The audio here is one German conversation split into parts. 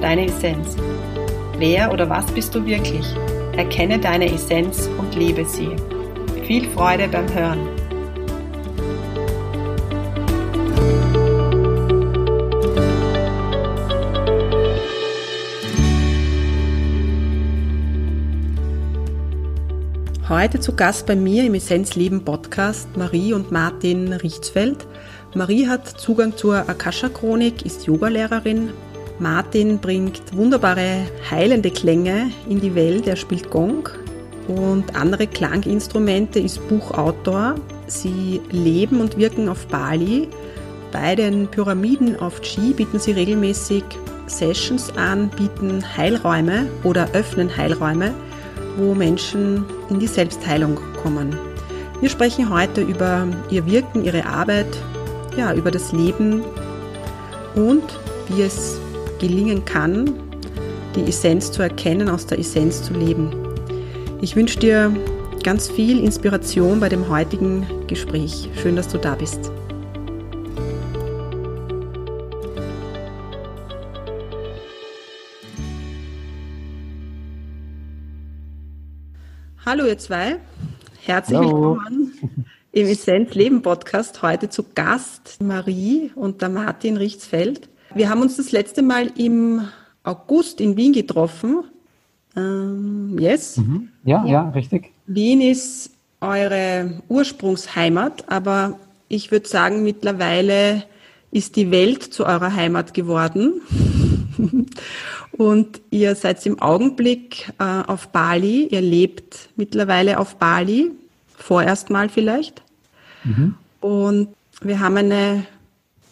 deine Essenz. Wer oder was bist du wirklich? Erkenne deine Essenz und lebe sie. Viel Freude beim Hören. Heute zu Gast bei mir im Essenzleben Podcast Marie und Martin Richtsfeld. Marie hat Zugang zur Akasha-Chronik, ist Yogalehrerin, Martin bringt wunderbare heilende Klänge in die Welt. Er spielt Gong und andere Klanginstrumente, ist Buchautor. Sie leben und wirken auf Bali. Bei den Pyramiden auf Chi bieten sie regelmäßig Sessions an, bieten Heilräume oder öffnen Heilräume, wo Menschen in die Selbstheilung kommen. Wir sprechen heute über ihr Wirken, ihre Arbeit, ja, über das Leben und wie es gelingen kann, die Essenz zu erkennen, aus der Essenz zu leben. Ich wünsche dir ganz viel Inspiration bei dem heutigen Gespräch. Schön, dass du da bist. Hallo ihr zwei, herzlich Hallo. willkommen im Essenz Leben Podcast. Heute zu Gast Marie und der Martin Richtsfeld. Wir haben uns das letzte Mal im August in Wien getroffen. Ähm, yes? Mhm. Ja, ja, ja, richtig. Wien ist eure Ursprungsheimat, aber ich würde sagen, mittlerweile ist die Welt zu eurer Heimat geworden. Und ihr seid im Augenblick äh, auf Bali, ihr lebt mittlerweile auf Bali, vorerst mal vielleicht. Mhm. Und wir haben eine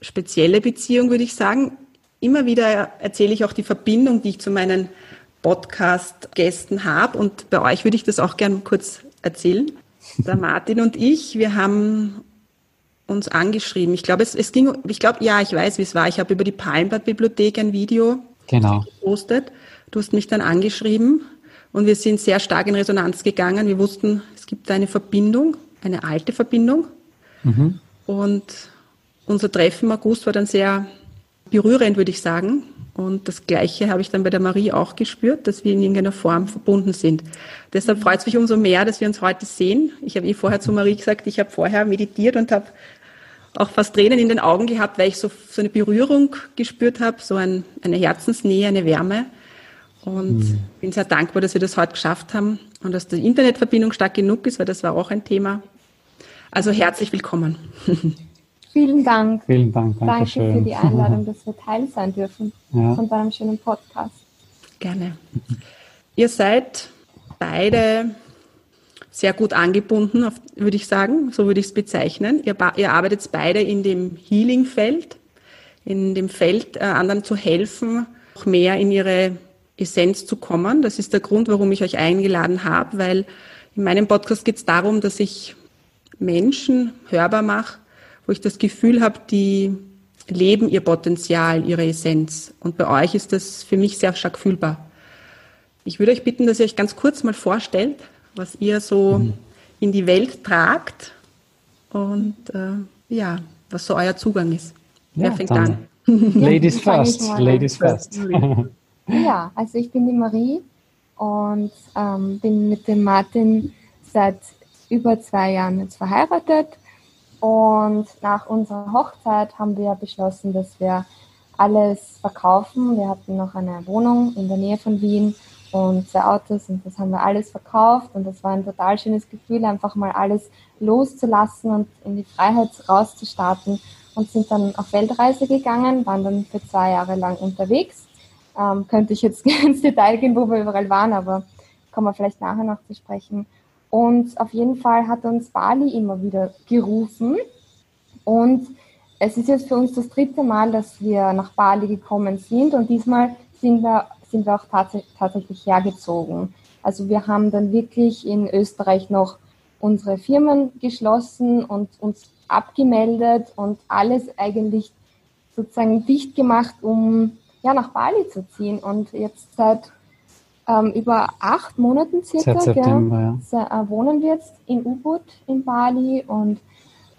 spezielle Beziehung, würde ich sagen. Immer wieder erzähle ich auch die Verbindung, die ich zu meinen Podcast-Gästen habe. Und bei euch würde ich das auch gerne kurz erzählen. Der Martin und ich, wir haben uns angeschrieben. Ich glaube, es, es ging, ich glaube, ja, ich weiß, wie es war. Ich habe über die Palmblatt-Bibliothek ein Video genau. gepostet. Du hast mich dann angeschrieben und wir sind sehr stark in Resonanz gegangen. Wir wussten, es gibt eine Verbindung, eine alte Verbindung. Mhm. Und unser Treffen im August war dann sehr berührend, würde ich sagen. Und das Gleiche habe ich dann bei der Marie auch gespürt, dass wir in irgendeiner Form verbunden sind. Deshalb freut es mich umso mehr, dass wir uns heute sehen. Ich habe eh vorher zu Marie gesagt, ich habe vorher meditiert und habe auch fast Tränen in den Augen gehabt, weil ich so, so eine Berührung gespürt habe, so ein, eine Herzensnähe, eine Wärme. Und mhm. bin sehr dankbar, dass wir das heute geschafft haben und dass die Internetverbindung stark genug ist, weil das war auch ein Thema. Also herzlich willkommen. Vielen Dank. Vielen Dank. Danke schön. für die Einladung, dass wir Teil sein dürfen ja. von deinem schönen Podcast. Gerne. Ihr seid beide sehr gut angebunden, würde ich sagen, so würde ich es bezeichnen. Ihr, ihr, arbeitet beide in dem Healing-Feld, in dem Feld, äh, anderen zu helfen, noch mehr in ihre Essenz zu kommen. Das ist der Grund, warum ich euch eingeladen habe, weil in meinem Podcast geht es darum, dass ich Menschen hörbar mache, wo ich das Gefühl habe, die leben ihr Potenzial, ihre Essenz. Und bei euch ist das für mich sehr stark fühlbar. Ich würde euch bitten, dass ihr euch ganz kurz mal vorstellt, was ihr so mhm. in die Welt tragt und äh, ja, was so euer Zugang ist. Ja, Wer fängt an? Ladies first, ladies first. ja, also ich bin die Marie und ähm, bin mit dem Martin seit über zwei Jahren jetzt verheiratet und nach unserer Hochzeit haben wir beschlossen, dass wir alles verkaufen. Wir hatten noch eine Wohnung in der Nähe von Wien und zwei Autos und das haben wir alles verkauft und das war ein total schönes Gefühl, einfach mal alles loszulassen und in die Freiheit rauszustarten und sind dann auf Weltreise gegangen, waren dann für zwei Jahre lang unterwegs. Ähm, könnte ich jetzt ins Detail gehen, wo wir überall waren, aber kommen wir vielleicht nachher noch zu sprechen. Und auf jeden Fall hat uns Bali immer wieder gerufen. Und es ist jetzt für uns das dritte Mal, dass wir nach Bali gekommen sind. Und diesmal sind wir, sind wir auch tats tatsächlich hergezogen. Also wir haben dann wirklich in Österreich noch unsere Firmen geschlossen und uns abgemeldet und alles eigentlich sozusagen dicht gemacht, um ja nach Bali zu ziehen. Und jetzt seit ähm, über acht Monaten circa September, ja. Äh, wohnen wir jetzt in Ubud in Bali und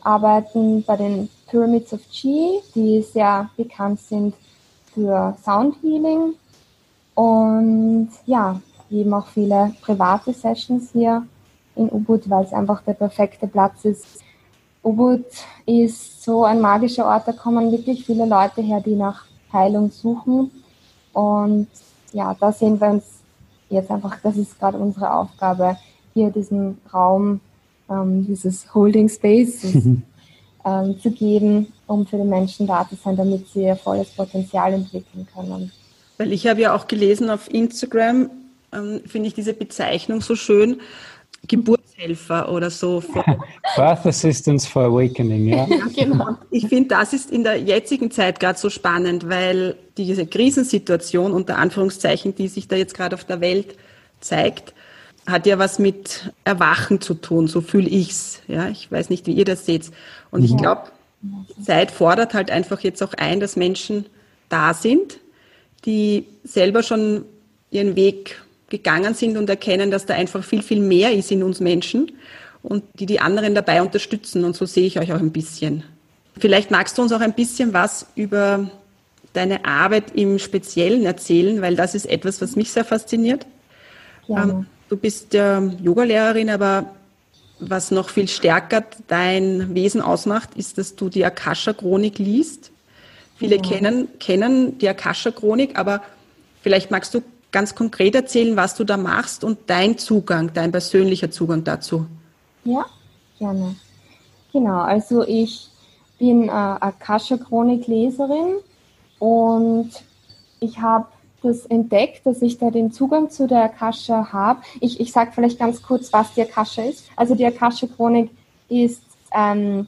arbeiten bei den Pyramids of Chi, die sehr bekannt sind für Sound Healing und ja, geben auch viele private Sessions hier in Ubud, weil es einfach der perfekte Platz ist. Ubud ist so ein magischer Ort, da kommen wirklich viele Leute her, die nach Heilung suchen. Und ja, da sehen wir uns jetzt einfach, das ist gerade unsere Aufgabe, hier diesen Raum, ähm, dieses Holding Space ähm, zu geben, um für die Menschen da zu sein, damit sie ihr volles Potenzial entwickeln können. Weil ich habe ja auch gelesen auf Instagram, ähm, finde ich diese Bezeichnung so schön, Geburtshelfer oder so. Birth Assistance for Awakening, ja. ja genau. Ich finde, das ist in der jetzigen Zeit gerade so spannend, weil diese Krisensituation unter Anführungszeichen, die sich da jetzt gerade auf der Welt zeigt, hat ja was mit Erwachen zu tun, so fühle ich's. Ja, ich weiß nicht, wie ihr das seht. Und ich glaube, die Zeit fordert halt einfach jetzt auch ein, dass Menschen da sind, die selber schon ihren Weg gegangen sind und erkennen, dass da einfach viel, viel mehr ist in uns Menschen und die die anderen dabei unterstützen. Und so sehe ich euch auch ein bisschen. Vielleicht magst du uns auch ein bisschen was über deine Arbeit im Speziellen erzählen, weil das ist etwas, was mich sehr fasziniert. Ja. Ähm, du bist ja Yogalehrerin, aber was noch viel stärker dein Wesen ausmacht, ist, dass du die Akasha-Chronik liest. Viele ja. kennen, kennen die Akasha-Chronik, aber vielleicht magst du ganz konkret erzählen, was du da machst und dein Zugang, dein persönlicher Zugang dazu? Ja, gerne. Genau, also ich bin äh, Akasha-Chronik-Leserin und ich habe das entdeckt, dass ich da den Zugang zu der Akasha habe. Ich, ich sage vielleicht ganz kurz, was die Akasha ist. Also die Akasha-Chronik ist ähm,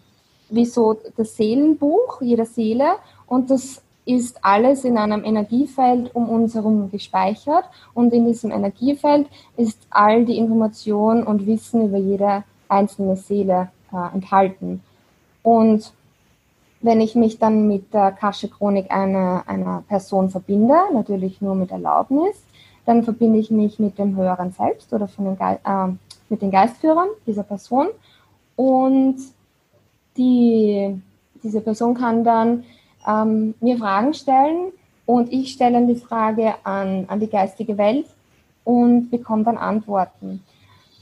wie so das Seelenbuch jeder Seele und das ist alles in einem Energiefeld um uns herum gespeichert und in diesem Energiefeld ist all die Information und Wissen über jede einzelne Seele äh, enthalten. Und wenn ich mich dann mit der Kasche-Chronik einer, einer Person verbinde, natürlich nur mit Erlaubnis, dann verbinde ich mich mit dem höheren Selbst oder von den Ge äh, mit den Geistführern dieser Person und die, diese Person kann dann ähm, mir Fragen stellen und ich stelle die Frage an, an die geistige Welt und bekomme dann Antworten.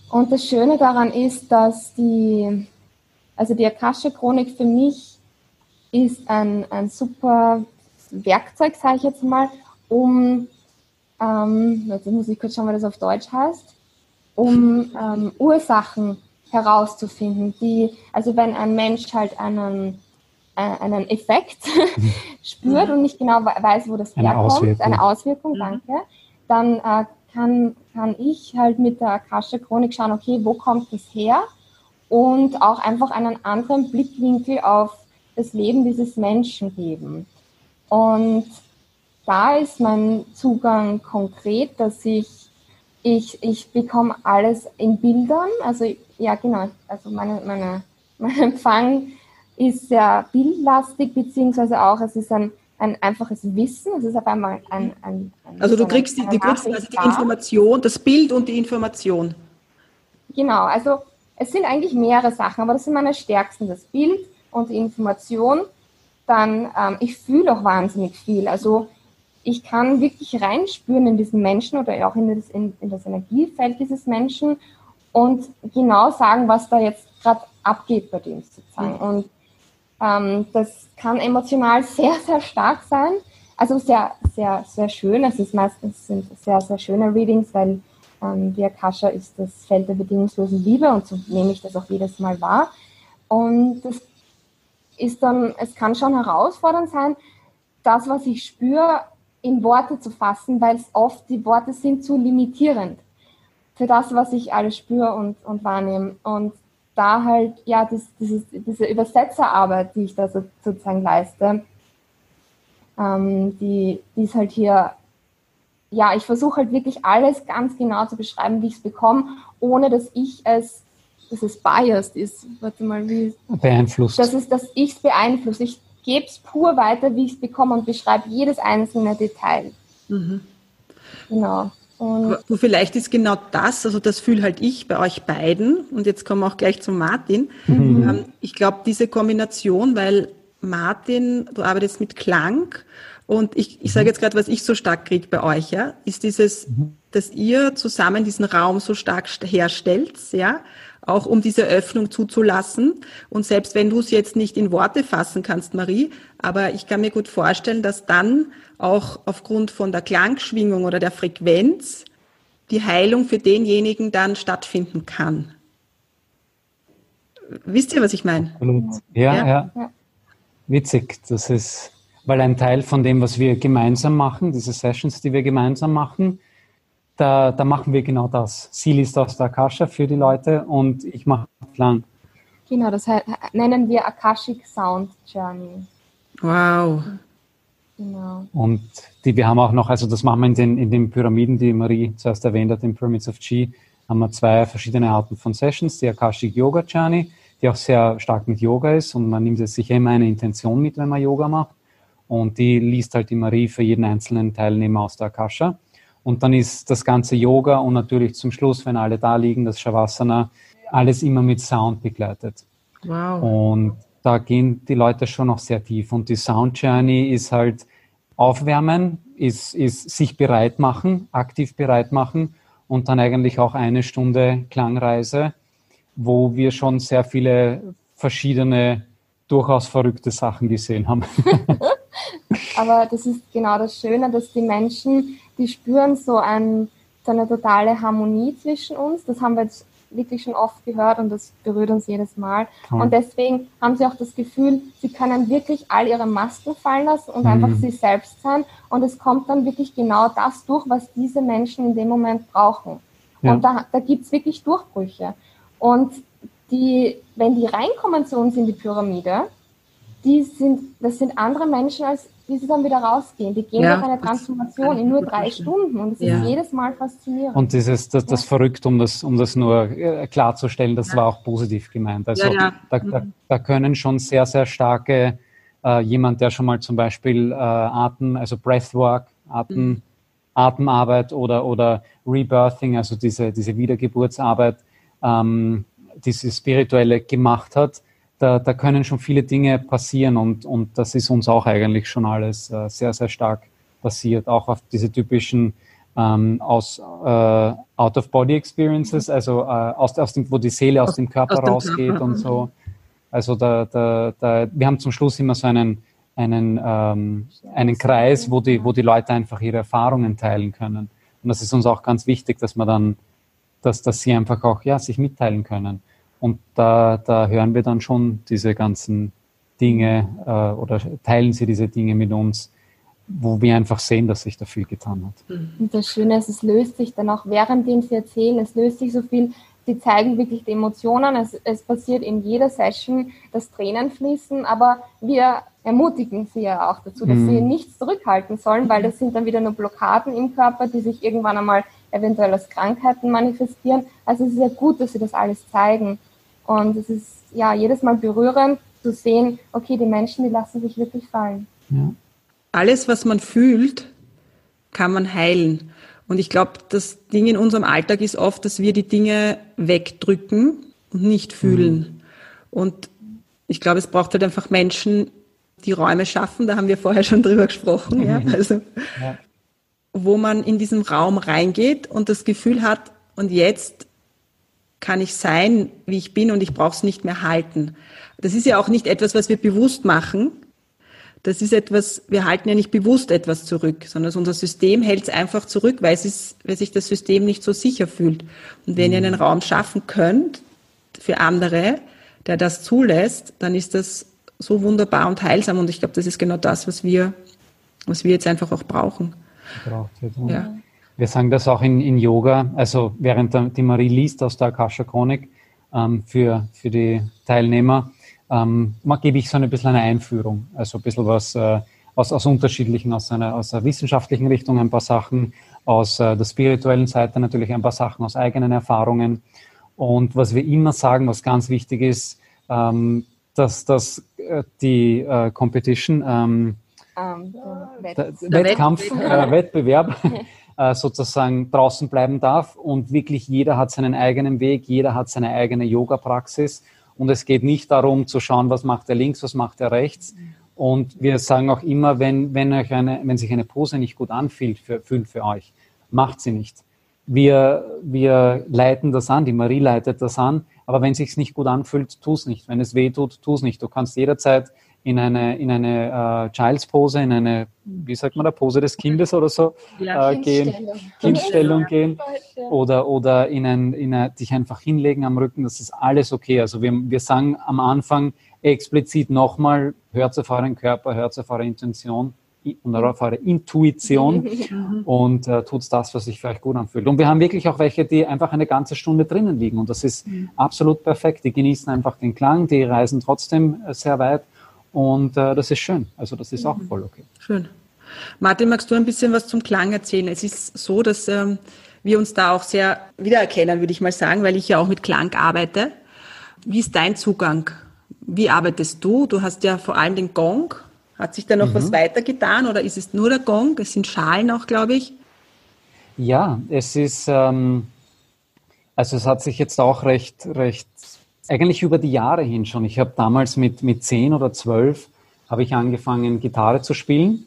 Und das Schöne daran ist, dass die, also die Akasha-Chronik für mich ist ein, ein super Werkzeug, sage ich jetzt mal, um, ähm, jetzt muss ich kurz schauen, was das auf Deutsch heißt, um ähm, Ursachen herauszufinden, die, also wenn ein Mensch halt einen einen Effekt spürt und nicht genau weiß, wo das eine herkommt, Auswirkung. eine Auswirkung, mhm. danke, dann äh, kann, kann ich halt mit der Akasha-Chronik schauen, okay, wo kommt das her? Und auch einfach einen anderen Blickwinkel auf das Leben dieses Menschen geben. Und da ist mein Zugang konkret, dass ich, ich, ich bekomme alles in Bildern, also ja genau, also meine, meine, mein Empfang ist sehr bildlastig, beziehungsweise auch, es ist ein, ein einfaches Wissen, es ist auf einmal ein, ein, ein Also du kriegst, die, du kriegst also die Information, das Bild und die Information. Genau, also es sind eigentlich mehrere Sachen, aber das sind meine stärksten, das Bild und die Information. Dann, ähm, ich fühle auch wahnsinnig viel, also ich kann wirklich reinspüren in diesen Menschen oder auch in das, in, in das Energiefeld dieses Menschen und genau sagen, was da jetzt gerade abgeht bei dem sozusagen. Und ähm, das kann emotional sehr, sehr stark sein. Also sehr, sehr, sehr schön. Es ist meistens sind sehr, sehr schöne Readings, weil ähm, die Akasha ist das Feld der bedingungslosen Liebe und so nehme ich das auch jedes Mal wahr. Und das ist dann, es kann schon herausfordernd sein, das, was ich spüre, in Worte zu fassen, weil es oft die Worte sind zu limitierend für das, was ich alles spüre und, und wahrnehme. Und da halt, ja, das, dieses, diese Übersetzerarbeit, die ich da so, sozusagen leiste, ähm, die, die ist halt hier ja, ich versuche halt wirklich alles ganz genau zu beschreiben, wie ich es bekomme, ohne dass ich es, dass es biased ist. Warte mal, wie. Beeinflusst. Das ist, dass ich es beeinflusse. Ich gebe es pur weiter, wie ich es bekomme und beschreibe jedes einzelne Detail. Mhm. Genau. Und vielleicht ist genau das, also das fühle halt ich bei euch beiden, und jetzt kommen wir auch gleich zu Martin. Mhm. Ähm, ich glaube, diese Kombination, weil Martin, du arbeitest mit Klang und ich, ich sage mhm. jetzt gerade, was ich so stark kriege bei euch, ja, ist dieses, mhm. dass ihr zusammen diesen Raum so stark herstellt, ja, auch um diese Öffnung zuzulassen. Und selbst wenn du es jetzt nicht in Worte fassen kannst, Marie, aber ich kann mir gut vorstellen, dass dann auch aufgrund von der Klangschwingung oder der Frequenz die Heilung für denjenigen dann stattfinden kann. Wisst ihr, was ich meine? Ja, ja, ja. Witzig. Das ist, weil ein Teil von dem, was wir gemeinsam machen, diese Sessions, die wir gemeinsam machen, da, da machen wir genau das. Sie liest aus der Akasha für die Leute und ich mache Klang. Genau, das nennen wir Akashic Sound Journey. Wow. Genau. Und die, wir haben auch noch, also das machen wir in den, in den Pyramiden, die Marie zuerst erwähnt hat, den Pyramids of Chi, haben wir zwei verschiedene Arten von Sessions. Die Akashic Yoga Journey, die auch sehr stark mit Yoga ist und man nimmt jetzt sicher immer eine Intention mit, wenn man Yoga macht. Und die liest halt die Marie für jeden einzelnen Teilnehmer aus der Akasha. Und dann ist das ganze Yoga und natürlich zum Schluss, wenn alle da liegen, das Shavasana, alles immer mit Sound begleitet. Wow. Und da gehen die Leute schon noch sehr tief. Und die Sound Journey ist halt aufwärmen, ist, ist sich bereit machen, aktiv bereit machen und dann eigentlich auch eine Stunde Klangreise, wo wir schon sehr viele verschiedene, durchaus verrückte Sachen gesehen haben. Aber das ist genau das Schöne, dass die Menschen die spüren so, ein, so eine totale Harmonie zwischen uns. Das haben wir jetzt wirklich schon oft gehört und das berührt uns jedes Mal. Mhm. Und deswegen haben sie auch das Gefühl, sie können wirklich all ihre Masken fallen lassen und mhm. einfach sie selbst sein. Und es kommt dann wirklich genau das durch, was diese Menschen in dem Moment brauchen. Ja. Und da, da gibt es wirklich Durchbrüche. Und die, wenn die reinkommen zu uns in die Pyramide, die sind, das sind andere Menschen als wie sie dann wieder rausgehen. Die gehen ja, durch eine Transformation in nur drei Stunden und es ja. ist jedes Mal faszinierend. Und dieses, das, das ja. verrückt, um das, um das nur äh, klarzustellen, das ja. war auch positiv gemeint. Also da, da, mhm. da, können schon sehr, sehr starke, äh, jemand, der schon mal zum Beispiel äh, Atem, also Breathwork, Atem, mhm. Atemarbeit oder, oder Rebirthing, also diese, diese Wiedergeburtsarbeit, ähm, diese spirituelle gemacht hat, da, da können schon viele Dinge passieren und, und das ist uns auch eigentlich schon alles äh, sehr, sehr stark passiert, auch auf diese typischen ähm, aus äh, Out-of-Body-Experiences, also äh, aus, aus dem, wo die Seele aus, aus dem Körper aus rausgeht Körper. und so. Also da, da, da, wir haben zum Schluss immer so einen, einen, ähm, einen Kreis, wo die, wo die Leute einfach ihre Erfahrungen teilen können. Und das ist uns auch ganz wichtig, dass man dann, dass, dass sie einfach auch ja, sich mitteilen können. Und da, da hören wir dann schon diese ganzen Dinge äh, oder teilen sie diese Dinge mit uns, wo wir einfach sehen, dass sich da viel getan hat. Mhm. Und das Schöne ist, es löst sich dann auch währenddem sie erzählen, es löst sich so viel. Sie zeigen wirklich die Emotionen. Es, es passiert in jeder Session, dass Tränen fließen, aber wir ermutigen sie ja auch dazu, dass mhm. sie nichts zurückhalten sollen, weil das sind dann wieder nur Blockaden im Körper, die sich irgendwann einmal eventuell als Krankheiten manifestieren. Also es ist ja gut, dass sie das alles zeigen. Und es ist ja jedes Mal berührend zu sehen, okay, die Menschen, die lassen sich wirklich fallen. Ja. Alles, was man fühlt, kann man heilen. Und ich glaube, das Ding in unserem Alltag ist oft, dass wir die Dinge wegdrücken und nicht fühlen. Mhm. Und ich glaube, es braucht halt einfach Menschen, die Räume schaffen. Da haben wir vorher schon drüber gesprochen. Ja? Also, ja. wo man in diesen Raum reingeht und das Gefühl hat, und jetzt kann ich sein, wie ich bin und ich brauche es nicht mehr halten. Das ist ja auch nicht etwas, was wir bewusst machen. Das ist etwas, wir halten ja nicht bewusst etwas zurück, sondern unser System hält es einfach zurück, weil, es ist, weil sich das System nicht so sicher fühlt. Und wenn ihr einen Raum schaffen könnt für andere, der das zulässt, dann ist das so wunderbar und heilsam. Und ich glaube, das ist genau das, was wir, was wir jetzt einfach auch brauchen. Braucht ja. Wir sagen das auch in, in Yoga, also während der, die Marie liest aus der Akasha Chronik ähm, für, für die Teilnehmer, ähm, gebe ich so ein bisschen eine Einführung, also ein bisschen was, äh, aus, aus unterschiedlichen, aus einer, aus einer wissenschaftlichen Richtung ein paar Sachen, aus äh, der spirituellen Seite natürlich ein paar Sachen, aus eigenen Erfahrungen. Und was wir immer sagen, was ganz wichtig ist, ähm, dass, dass äh, die äh, Competition, ähm, um, ähm, der, der Wettkampf, Wettbewerb, äh, sozusagen draußen bleiben darf und wirklich jeder hat seinen eigenen Weg, jeder hat seine eigene Yoga-Praxis und es geht nicht darum zu schauen, was macht er links, was macht er rechts. Und wir sagen auch immer, wenn, wenn, euch eine, wenn sich eine Pose nicht gut anfühlt für, fühlt für euch, macht sie nicht. Wir, wir leiten das an, die Marie leitet das an, aber wenn es sich nicht gut anfühlt, tu es nicht. Wenn es weh tut, tu es nicht. Du kannst jederzeit in eine, in eine äh, Child's Pose, in eine, wie sagt man da, Pose des Kindes oder so ja, äh, gehen, Kindstellung gehen oder, oder in ein, in ein, dich einfach hinlegen am Rücken, das ist alles okay. Also wir, wir sagen am Anfang explizit nochmal, hört auf euren Körper, hört auf eure Intention und auf eure Intuition und äh, tut das, was sich für euch gut anfühlt. Und wir haben wirklich auch welche, die einfach eine ganze Stunde drinnen liegen und das ist mhm. absolut perfekt. Die genießen einfach den Klang, die reisen trotzdem äh, sehr weit und äh, das ist schön. Also das ist auch mhm. voll okay. Schön. Martin, magst du ein bisschen was zum Klang erzählen? Es ist so, dass ähm, wir uns da auch sehr wiedererkennen, würde ich mal sagen, weil ich ja auch mit Klang arbeite. Wie ist dein Zugang? Wie arbeitest du? Du hast ja vor allem den Gong. Hat sich da noch mhm. was weitergetan oder ist es nur der Gong? Es sind Schalen auch, glaube ich. Ja, es ist, ähm, also es hat sich jetzt auch recht, recht eigentlich über die Jahre hin schon. Ich habe damals mit, mit zehn oder zwölf habe ich angefangen, Gitarre zu spielen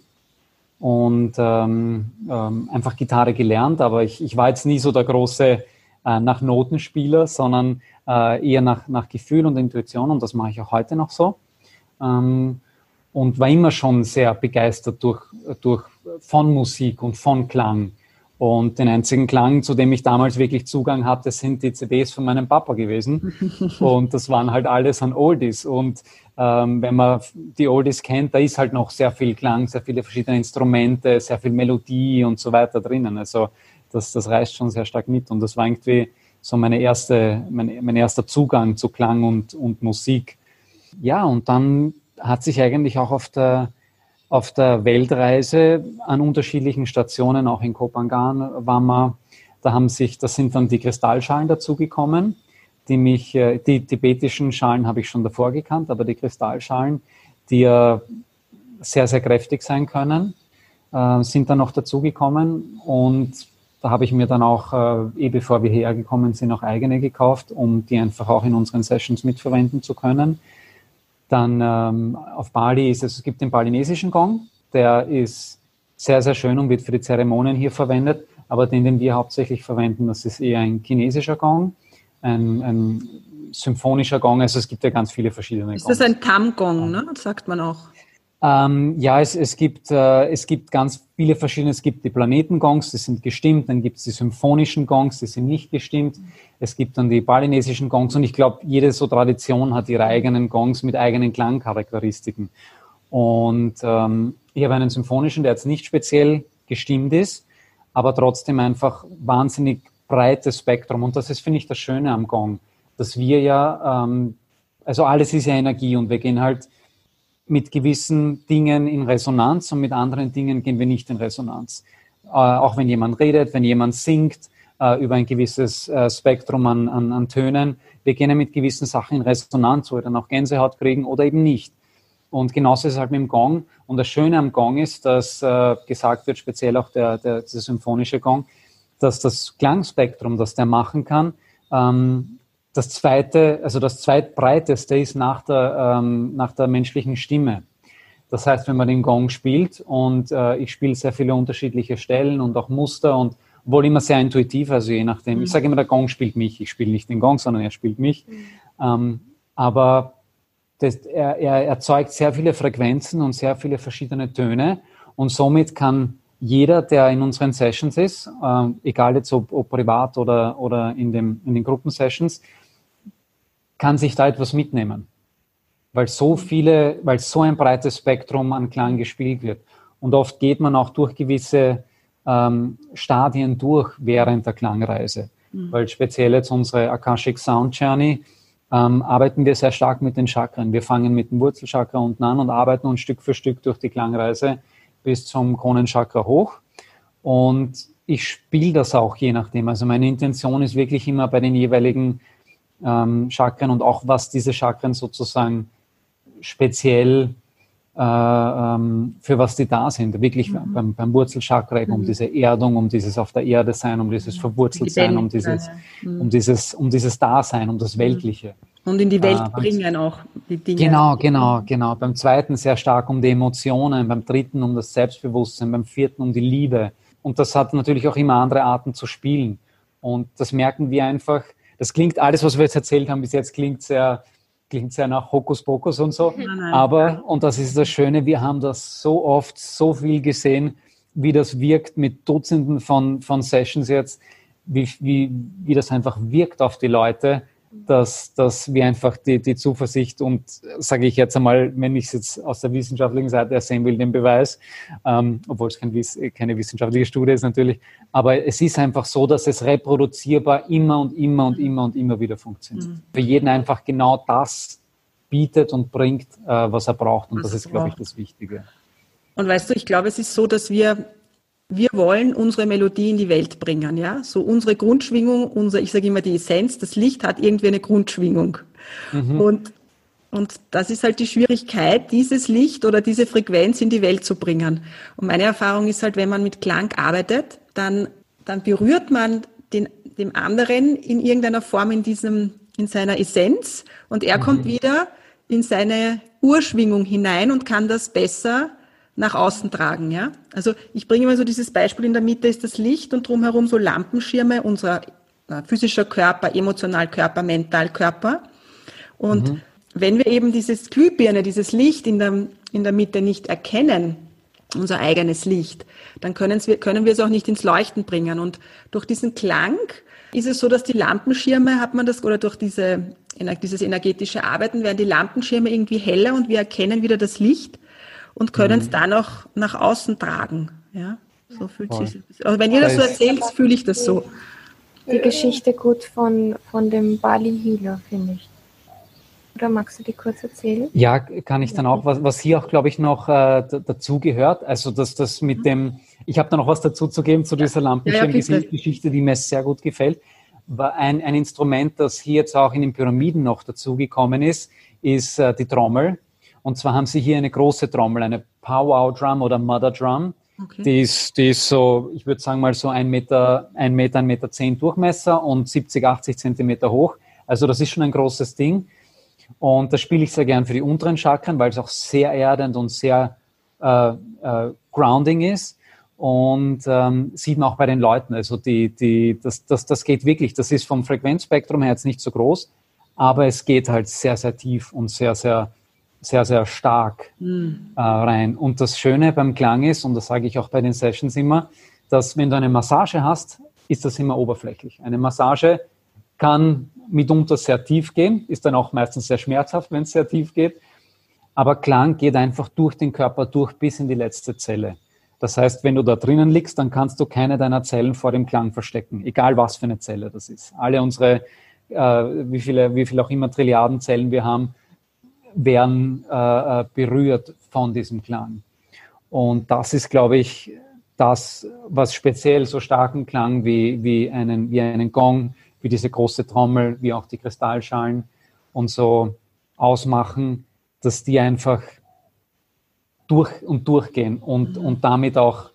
und ähm, ähm, einfach Gitarre gelernt, aber ich, ich war jetzt nie so der große äh, nach Notenspieler, sondern äh, eher nach, nach Gefühl und Intuition und das mache ich auch heute noch so. Ähm, und war immer schon sehr begeistert durch, durch, von Musik und von Klang. Und den einzigen Klang, zu dem ich damals wirklich Zugang hatte, sind die CDs von meinem Papa gewesen. Und das waren halt alles an Oldies. Und ähm, wenn man die Oldies kennt, da ist halt noch sehr viel Klang, sehr viele verschiedene Instrumente, sehr viel Melodie und so weiter drinnen. Also das, das reißt schon sehr stark mit. Und das war irgendwie so meine erste, mein, mein erster Zugang zu Klang und, und Musik. Ja, und dann hat sich eigentlich auch auf der auf der Weltreise an unterschiedlichen Stationen, auch in Kopangan waren wir, da haben sich, da sind dann die Kristallschalen dazugekommen, die mich, äh, die tibetischen Schalen habe ich schon davor gekannt, aber die Kristallschalen, die ja sehr, sehr kräftig sein können, äh, sind dann noch dazugekommen und da habe ich mir dann auch, äh, eh bevor wir hergekommen sind, auch eigene gekauft, um die einfach auch in unseren Sessions mitverwenden zu können. Dann ähm, auf Bali ist es, es gibt den balinesischen Gong, der ist sehr, sehr schön und wird für die Zeremonien hier verwendet. Aber den, den wir hauptsächlich verwenden, das ist eher ein chinesischer Gong, ein, ein symphonischer Gong. Also es gibt ja ganz viele verschiedene Ist Gongs. das ein Tam-Gong, ne? sagt man auch? Ähm, ja, es, es, gibt, äh, es gibt ganz viele verschiedene. Es gibt die Planetengongs, die sind gestimmt. Dann gibt es die symphonischen Gongs, die sind nicht gestimmt. Es gibt dann die balinesischen Gongs. Und ich glaube, jede so Tradition hat ihre eigenen Gongs mit eigenen Klangcharakteristiken. Und ähm, ich habe einen symphonischen, der jetzt nicht speziell gestimmt ist, aber trotzdem einfach wahnsinnig breites Spektrum. Und das ist, finde ich, das Schöne am Gong, dass wir ja, ähm, also alles ist ja Energie und wir gehen halt mit gewissen Dingen in Resonanz und mit anderen Dingen gehen wir nicht in Resonanz. Äh, auch wenn jemand redet, wenn jemand singt äh, über ein gewisses äh, Spektrum an, an, an Tönen, wir gehen mit gewissen Sachen in Resonanz, wo wir dann auch Gänsehaut kriegen oder eben nicht. Und genauso ist es halt mit dem Gong. Und das Schöne am Gong ist, dass äh, gesagt wird, speziell auch der, der, der symphonische Gong, dass das Klangspektrum, das der machen kann, ähm, das zweite, also das zweitbreiteste ist nach der, ähm, nach der menschlichen Stimme. Das heißt, wenn man den Gong spielt und äh, ich spiele sehr viele unterschiedliche Stellen und auch Muster und wohl immer sehr intuitiv, also je nachdem. Mhm. Ich sage immer, der Gong spielt mich. Ich spiele nicht den Gong, sondern er spielt mich. Mhm. Ähm, aber das, er, er erzeugt sehr viele Frequenzen und sehr viele verschiedene Töne und somit kann jeder, der in unseren Sessions ist, äh, egal jetzt ob, ob privat oder, oder in, dem, in den Gruppensessions, kann sich da etwas mitnehmen. Weil so viele, weil so ein breites Spektrum an Klang gespielt wird. Und oft geht man auch durch gewisse ähm, Stadien durch während der Klangreise. Mhm. Weil speziell jetzt unsere Akashic Sound Journey, ähm, arbeiten wir sehr stark mit den Chakren. Wir fangen mit dem Wurzelchakra unten an und arbeiten uns Stück für Stück durch die Klangreise bis zum Kronenchakra hoch. Und ich spiele das auch je nachdem. Also meine Intention ist wirklich immer bei den jeweiligen ähm, Chakren und auch was diese Chakren sozusagen speziell für was die da sind. Wirklich mhm. beim, beim Wurzelchakra eben mhm. um diese Erdung, um dieses auf der Erde sein, um dieses Verwurzeltsein, um dieses, mhm. um dieses, um dieses Dasein, um das mhm. Weltliche. Und in die Welt äh, bringen auch die Dinge. Genau, genau, genau. Beim zweiten sehr stark um die Emotionen, beim dritten um das Selbstbewusstsein, beim vierten um die Liebe. Und das hat natürlich auch immer andere Arten zu spielen. Und das merken wir einfach. Das klingt alles, was wir jetzt erzählt haben, bis jetzt klingt sehr klingt sehr nach Hokuspokus und so. Nein, nein. Aber, und das ist das Schöne, wir haben das so oft, so viel gesehen, wie das wirkt mit Dutzenden von, von Sessions jetzt, wie, wie, wie das einfach wirkt auf die Leute dass, dass wir einfach die, die Zuversicht und, sage ich jetzt einmal, wenn ich es jetzt aus der wissenschaftlichen Seite sehen will, den Beweis, ähm, obwohl es kein, keine wissenschaftliche Studie ist natürlich, aber es ist einfach so, dass es reproduzierbar immer und immer und immer und immer wieder funktioniert. Mhm. Für jeden einfach genau das bietet und bringt, äh, was er braucht und was das ist, glaube ich, das Wichtige. Und weißt du, ich glaube, es ist so, dass wir wir wollen unsere Melodie in die Welt bringen, ja. So unsere Grundschwingung, unser, ich sage immer die Essenz, das Licht hat irgendwie eine Grundschwingung. Mhm. Und, und das ist halt die Schwierigkeit, dieses Licht oder diese Frequenz in die Welt zu bringen. Und meine Erfahrung ist halt, wenn man mit Klang arbeitet, dann, dann berührt man den, dem anderen in irgendeiner Form in diesem, in seiner Essenz und er mhm. kommt wieder in seine Urschwingung hinein und kann das besser nach außen tragen. Ja? Also ich bringe immer so dieses Beispiel, in der Mitte ist das Licht und drumherum so Lampenschirme, unser äh, physischer Körper, emotional Körper, mental Körper. Und mhm. wenn wir eben dieses Glühbirne, dieses Licht in der, in der Mitte nicht erkennen, unser eigenes Licht, dann können wir, können wir es auch nicht ins Leuchten bringen. Und durch diesen Klang ist es so, dass die Lampenschirme, hat man das, oder durch diese, dieses energetische Arbeiten werden die Lampenschirme irgendwie heller und wir erkennen wieder das Licht und können es mhm. dann auch nach außen tragen. Ja, so fühlt Voll. sich. Also wenn ihr das so erzählt, fühle ich das so. Die Geschichte gut von, von dem Bali Healer, finde ich. Oder magst du die kurz erzählen? Ja, kann ich dann auch, was, was hier auch, glaube ich, noch äh, dazu gehört, also dass das mit dem, ich habe da noch was dazu zu geben zu dieser Lampenschirmgeschichte, die mir sehr gut gefällt. War ein, ein Instrument, das hier jetzt auch in den Pyramiden noch dazugekommen ist, ist äh, die Trommel. Und zwar haben sie hier eine große Trommel, eine Powwow Drum oder Mother Drum. Okay. Die, ist, die ist so, ich würde sagen mal so ein Meter, ein Meter, ein Meter zehn Durchmesser und 70, 80 Zentimeter hoch. Also das ist schon ein großes Ding. Und das spiele ich sehr gern für die unteren Chakren, weil es auch sehr erdend und sehr äh, äh, grounding ist. Und ähm, sieht man auch bei den Leuten. Also die, die, das, das, das geht wirklich. Das ist vom Frequenzspektrum her jetzt nicht so groß, aber es geht halt sehr, sehr tief und sehr, sehr sehr, sehr stark mhm. äh, rein. Und das Schöne beim Klang ist, und das sage ich auch bei den Sessions immer, dass wenn du eine Massage hast, ist das immer oberflächlich. Eine Massage kann mitunter sehr tief gehen, ist dann auch meistens sehr schmerzhaft, wenn es sehr tief geht. Aber Klang geht einfach durch den Körper durch bis in die letzte Zelle. Das heißt, wenn du da drinnen liegst, dann kannst du keine deiner Zellen vor dem Klang verstecken, egal was für eine Zelle das ist. Alle unsere, äh, wie viele, wie viele auch immer Trilliarden Zellen wir haben, werden äh, äh, berührt von diesem Klang. Und das ist, glaube ich, das, was speziell so starken Klang wie, wie, einen, wie einen Gong, wie diese große Trommel, wie auch die Kristallschalen und so ausmachen, dass die einfach durch und durchgehen und, mhm. und damit auch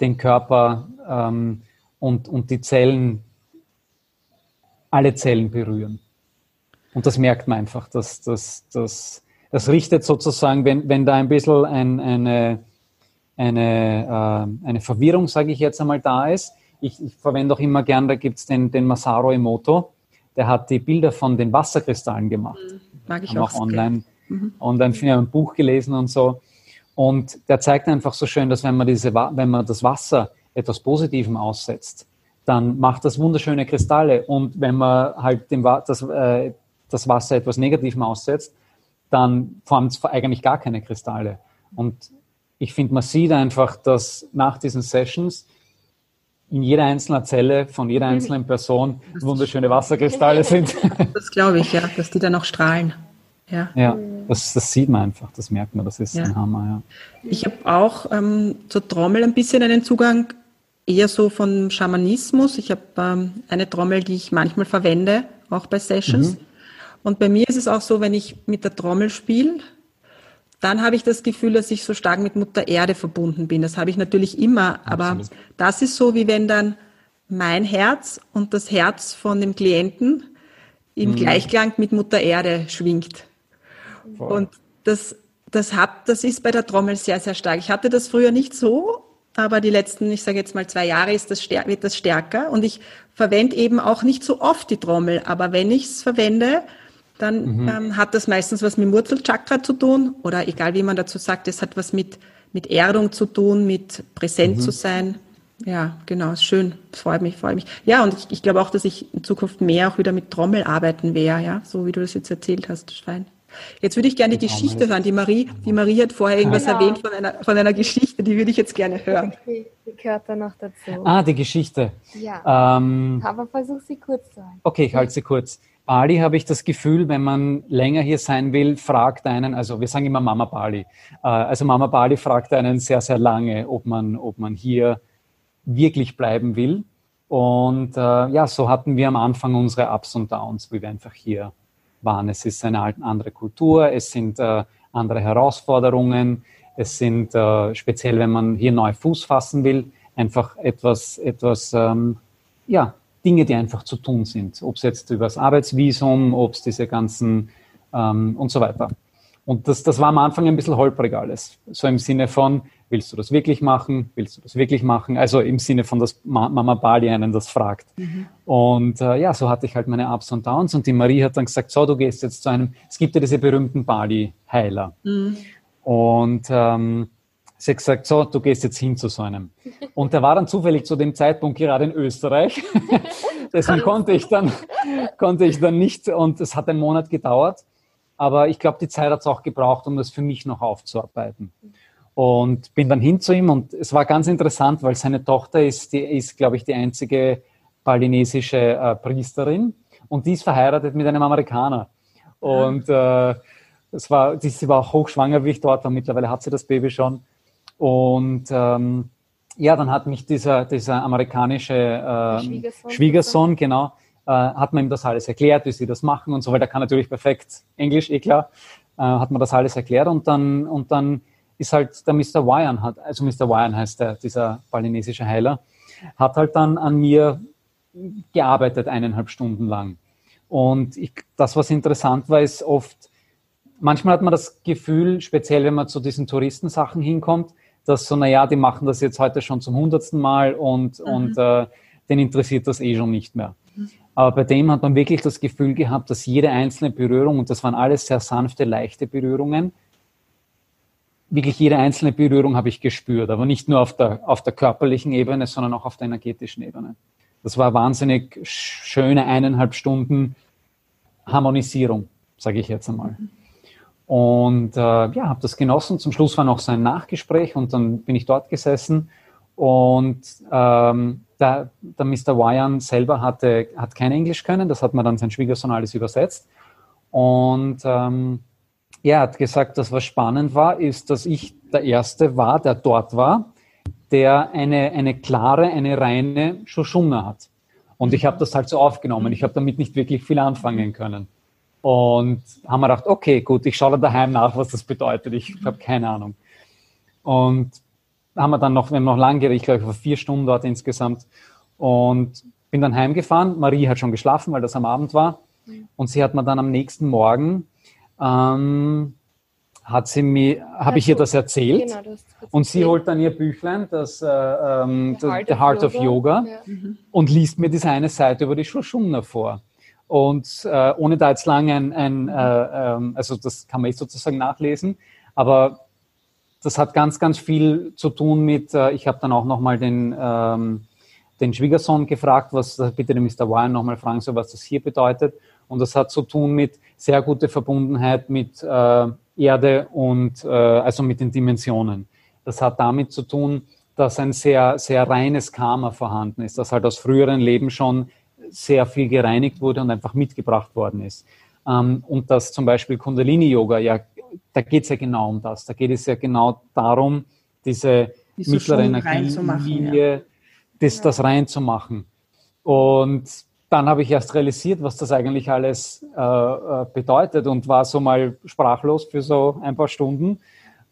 den Körper ähm, und, und die Zellen, alle Zellen berühren. Und das merkt man einfach, dass das, das, das richtet sozusagen, wenn, wenn da ein bisschen ein, eine, eine, äh, eine Verwirrung, sage ich jetzt einmal, da ist. Ich, ich verwende auch immer gern, da gibt es den, den Masaru Emoto, der hat die Bilder von den Wasserkristallen gemacht. Mhm. Mag ich auch. auch online, mhm. online ich ein Buch gelesen und so. Und der zeigt einfach so schön, dass wenn man, diese, wenn man das Wasser etwas Positivem aussetzt, dann macht das wunderschöne Kristalle. Und wenn man halt dem, das, äh, das Wasser etwas Negativem aussetzt, dann formt es eigentlich gar keine Kristalle. Und ich finde, man sieht einfach, dass nach diesen Sessions in jeder einzelnen Zelle von jeder mhm. einzelnen Person wunderschöne Wasserkristalle sind. Das glaube ich, ja, dass die dann auch strahlen. Ja, ja das, das sieht man einfach, das merkt man, das ist ja. ein Hammer. Ja. Ich habe auch ähm, zur Trommel ein bisschen einen Zugang, eher so von Schamanismus. Ich habe ähm, eine Trommel, die ich manchmal verwende, auch bei Sessions. Mhm. Und bei mir ist es auch so, wenn ich mit der Trommel spiele, dann habe ich das Gefühl, dass ich so stark mit Mutter Erde verbunden bin. Das habe ich natürlich immer, aber Absolut. das ist so, wie wenn dann mein Herz und das Herz von dem Klienten im mhm. Gleichklang mit Mutter Erde schwingt. Voll. Und das, das, hat, das ist bei der Trommel sehr, sehr stark. Ich hatte das früher nicht so, aber die letzten, ich sage jetzt mal zwei Jahre, ist das, wird das stärker. Und ich verwende eben auch nicht so oft die Trommel, aber wenn ich es verwende, dann mhm. ähm, hat das meistens was mit Wurzelchakra zu tun oder egal wie man dazu sagt, es hat was mit, mit Erdung zu tun, mit präsent mhm. zu sein. Ja, genau, schön. Das freut mich, freut mich. Ja, und ich, ich glaube auch, dass ich in Zukunft mehr auch wieder mit Trommel arbeiten werde, ja, so wie du das jetzt erzählt hast, Stein. Jetzt würde ich gerne die Geschichte hören. Die Marie, die Marie hat vorher irgendwas genau. erwähnt von einer, von einer Geschichte, die würde ich jetzt gerne hören. Die, die gehört da noch dazu. Ah, die Geschichte. Ja. Ähm, Aber versuch sie kurz zu halten. Okay, ich halte sie kurz. Bali habe ich das Gefühl, wenn man länger hier sein will, fragt einen, also wir sagen immer Mama Bali. Äh, also Mama Bali fragt einen sehr, sehr lange, ob man, ob man hier wirklich bleiben will. Und äh, ja, so hatten wir am Anfang unsere Ups und Downs, wie wir einfach hier waren. Es ist eine andere Kultur, es sind äh, andere Herausforderungen, es sind speziell, wenn man hier neu Fuß fassen will, einfach etwas, etwas ähm, ja, Dinge, die einfach zu tun sind. Ob es jetzt über das Arbeitsvisum, ob es diese ganzen ähm, und so weiter. Und das, das war am Anfang ein bisschen holprig alles. So im Sinne von, willst du das wirklich machen? Willst du das wirklich machen? Also im Sinne von, dass Mama Bali einen das fragt. Mhm. Und äh, ja, so hatte ich halt meine Ups und Downs. Und die Marie hat dann gesagt, so, du gehst jetzt zu einem, es gibt ja diese berühmten Bali-Heiler. Mhm. Und ähm, sie hat gesagt, so, du gehst jetzt hin zu so einem. Und der war dann zufällig zu dem Zeitpunkt gerade in Österreich. Deswegen konnte ich dann, konnte ich dann nicht, und es hat einen Monat gedauert. Aber ich glaube, die Zeit hat es auch gebraucht, um das für mich noch aufzuarbeiten. Und bin dann hin zu ihm und es war ganz interessant, weil seine Tochter ist, die ist, glaube ich, die einzige balinesische äh, Priesterin und die ist verheiratet mit einem Amerikaner. Und äh, es war, sie war auch hochschwanger, wie ich dort war. Mittlerweile hat sie das Baby schon. Und ähm, ja, dann hat mich dieser, dieser amerikanische äh, Schwiegersohn, Schwiegersohn genau, äh, hat man ihm das alles erklärt, wie sie das machen und so, weil der kann natürlich perfekt Englisch, eh klar, äh, hat man das alles erklärt und dann, und dann ist halt der Mr. Wyan, hat, also Mr. Wyan heißt der, dieser balinesische Heiler, hat halt dann an mir gearbeitet eineinhalb Stunden lang. Und ich, das, was interessant war, ist oft, manchmal hat man das Gefühl, speziell wenn man zu diesen Touristensachen hinkommt, dass so, naja, die machen das jetzt heute schon zum hundertsten Mal und, mhm. und äh, den interessiert das eh schon nicht mehr. Mhm. Aber bei dem hat man wirklich das Gefühl gehabt, dass jede einzelne Berührung, und das waren alles sehr sanfte, leichte Berührungen, wirklich jede einzelne Berührung habe ich gespürt, aber nicht nur auf der, auf der körperlichen Ebene, sondern auch auf der energetischen Ebene. Das war wahnsinnig schöne eineinhalb Stunden Harmonisierung, sage ich jetzt einmal. Und äh, ja, habe das genossen. Zum Schluss war noch so ein Nachgespräch und dann bin ich dort gesessen und ähm, der, der Mr. Wyan selber hatte, hat kein Englisch können, das hat mir dann sein Schwiegersohn alles übersetzt. Und ähm, er hat gesagt, dass was spannend war, ist, dass ich der Erste war, der dort war, der eine, eine klare, eine reine Shoshuna hat. Und ich habe das halt so aufgenommen. Ich habe damit nicht wirklich viel anfangen können. Und haben wir gedacht, okay, gut, ich schaue da daheim nach, was das bedeutet. Ich habe keine Ahnung. Und haben wir dann noch, wir haben noch lange geredet, ich glaube, ich war vier Stunden dort insgesamt. Und bin dann heimgefahren. Marie hat schon geschlafen, weil das am Abend war. Und sie hat mir dann am nächsten Morgen ähm, hat sie mir, habe ich ihr das erzählt genau, und sie holt dann ihr Büchlein, das äh, ähm, The Heart, The Heart of, Yoga, ja. Mhm. und liest mir diese eine Seite über die Shoshuna vor. Und äh, ohne da jetzt lange ein, ein äh, äh, also das kann man sozusagen nachlesen, aber das hat ganz, ganz viel zu tun mit, äh, ich habe dann auch nochmal den, ähm, den Schwiegersohn gefragt, was, bitte den Mr. Wyan nochmal fragen soll, was das hier bedeutet. Und das hat zu tun mit sehr guter Verbundenheit mit äh, Erde und äh, also mit den Dimensionen. Das hat damit zu tun, dass ein sehr, sehr reines Karma vorhanden ist, dass halt aus früheren Leben schon sehr viel gereinigt wurde und einfach mitgebracht worden ist. Ähm, und dass zum Beispiel Kundalini-Yoga, ja, da geht es ja genau um das. Da geht es ja genau darum, diese Die mittlere Energielinie, ja. das, das reinzumachen. Und dann habe ich erst realisiert, was das eigentlich alles äh, äh, bedeutet und war so mal sprachlos für so ein paar Stunden.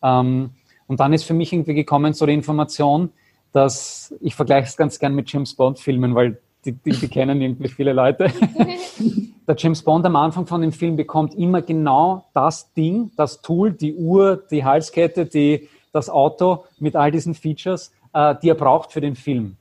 Ähm, und dann ist für mich irgendwie gekommen so die Information, dass ich vergleiche es ganz gern mit James Bond-Filmen, weil die, die, die kennen irgendwie viele Leute. Der James Bond am Anfang von dem Film bekommt immer genau das Ding, das Tool, die Uhr, die Halskette, die, das Auto mit all diesen Features, äh, die er braucht für den Film.